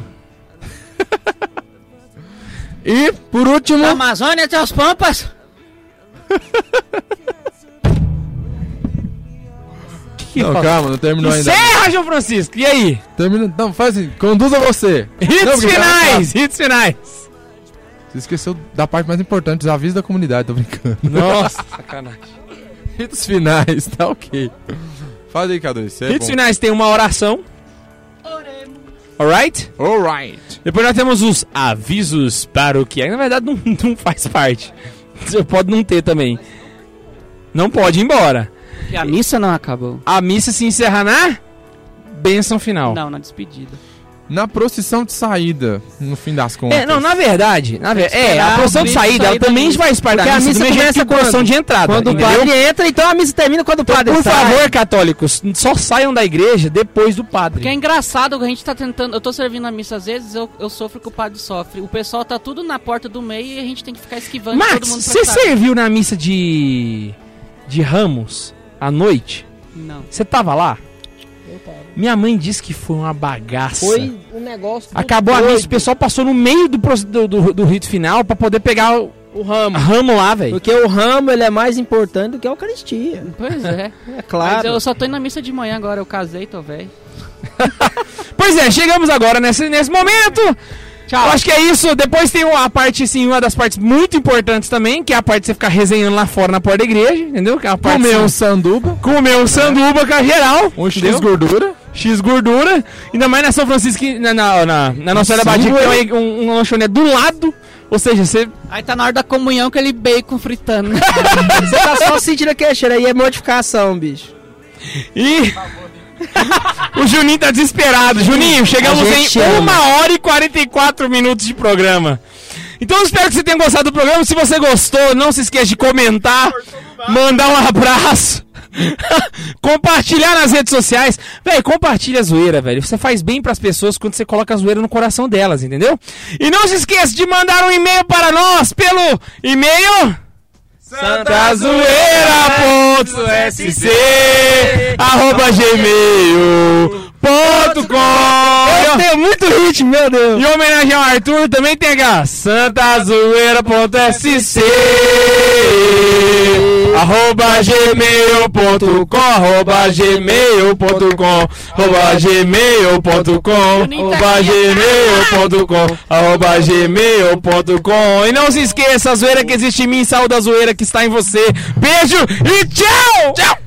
e, por último... Amazônia até os Pampas! Não, calma, não terminou ainda. Encerra, João Francisco. E aí? Termina, não, faz assim, conduza você. Hits Não, tá finais, hits finais. Você esqueceu da parte mais importante, os avisos da comunidade, tô brincando. Nossa, sacanagem. Hits finais, tá ok. Faz aí, K2. Você é Hits bom. finais tem uma oração. Alright? Alright. Depois nós temos os avisos paroquiais. Na verdade, não, não faz parte. Você pode não ter também. Não pode ir embora. E a missa não acabou. A missa se encerra na bênção final. Não, na despedida. Na procissão de saída, no fim das contas. É, não, na verdade, na verdade, é, a procissão de saída, ela também faz parte Porque da a missa, jeito começa a procissão quando? de entrada, Quando o padre entra, então a missa termina quando o Então, padre por sai. favor, católicos, só saiam da igreja depois do padre. Porque é engraçado que a gente tá tentando. Eu tô servindo a missa às vezes, eu, eu sofro que o padre sofre. O pessoal tá tudo na porta do meio e a gente tem que ficar esquivando Max, todo mundo você serviu na missa de de Ramos à noite? Não. Você tava lá? Minha mãe disse que foi uma bagaça. Foi um negócio. Acabou a doido. missa, o pessoal passou no meio do, do, do, do rito final pra poder pegar o O ramo. ramo lá, velho. Porque o ramo ele é mais importante do que a Eucaristia. Pois é. É Mas claro. eu só tô indo na missa de manhã agora, eu casei, tô velho. Pois é, chegamos agora nesse, nesse momento. Tchau. Eu acho que é isso. Depois tem a parte, sim, uma das partes muito importantes também, que é a parte de você ficar resenhando lá fora na porta da igreja, entendeu? Que é a parte Comer um sanduba, comer um sanduba com a geral. um X entendeu? gordura. X gordura. Ainda mais na São Francisco, na, na, na, na Nossa Senhora da Badia, que tem uma- um, um lanchonete do lado. Ou seja, você. Aí tá na hora da comunhão aquele bacon fritando. Você tá só sentindo aquele cheiro aí, é mortificação, bicho. E. o Juninho tá desesperado. Juninho, chegamos em ama. 1 hora e 44 minutos de programa. Então eu espero que você tenha gostado do programa. Se você gostou, não se esqueça de comentar, mandar um abraço, compartilhar nas redes sociais. Véi, compartilha a zoeira, velho. Você faz bem pras pessoas quando você coloca a zoeira no coração delas, entendeu? E não se esqueça de mandar um e-mail para nós pelo e-mail santazoeira.sc arroba gmail.com Eu tenho muito ritmo, meu Deus. Em homenagem ao Arthur, também tem a santazoeira.sc arroba gmail.com arroba gmail.com arroba gmail.com arroba gmail.com arroba gmail.com E não se esqueça, a zoeira que existe em mim, saúde a zoeira que está em você. Beijo e tchau! Tchau!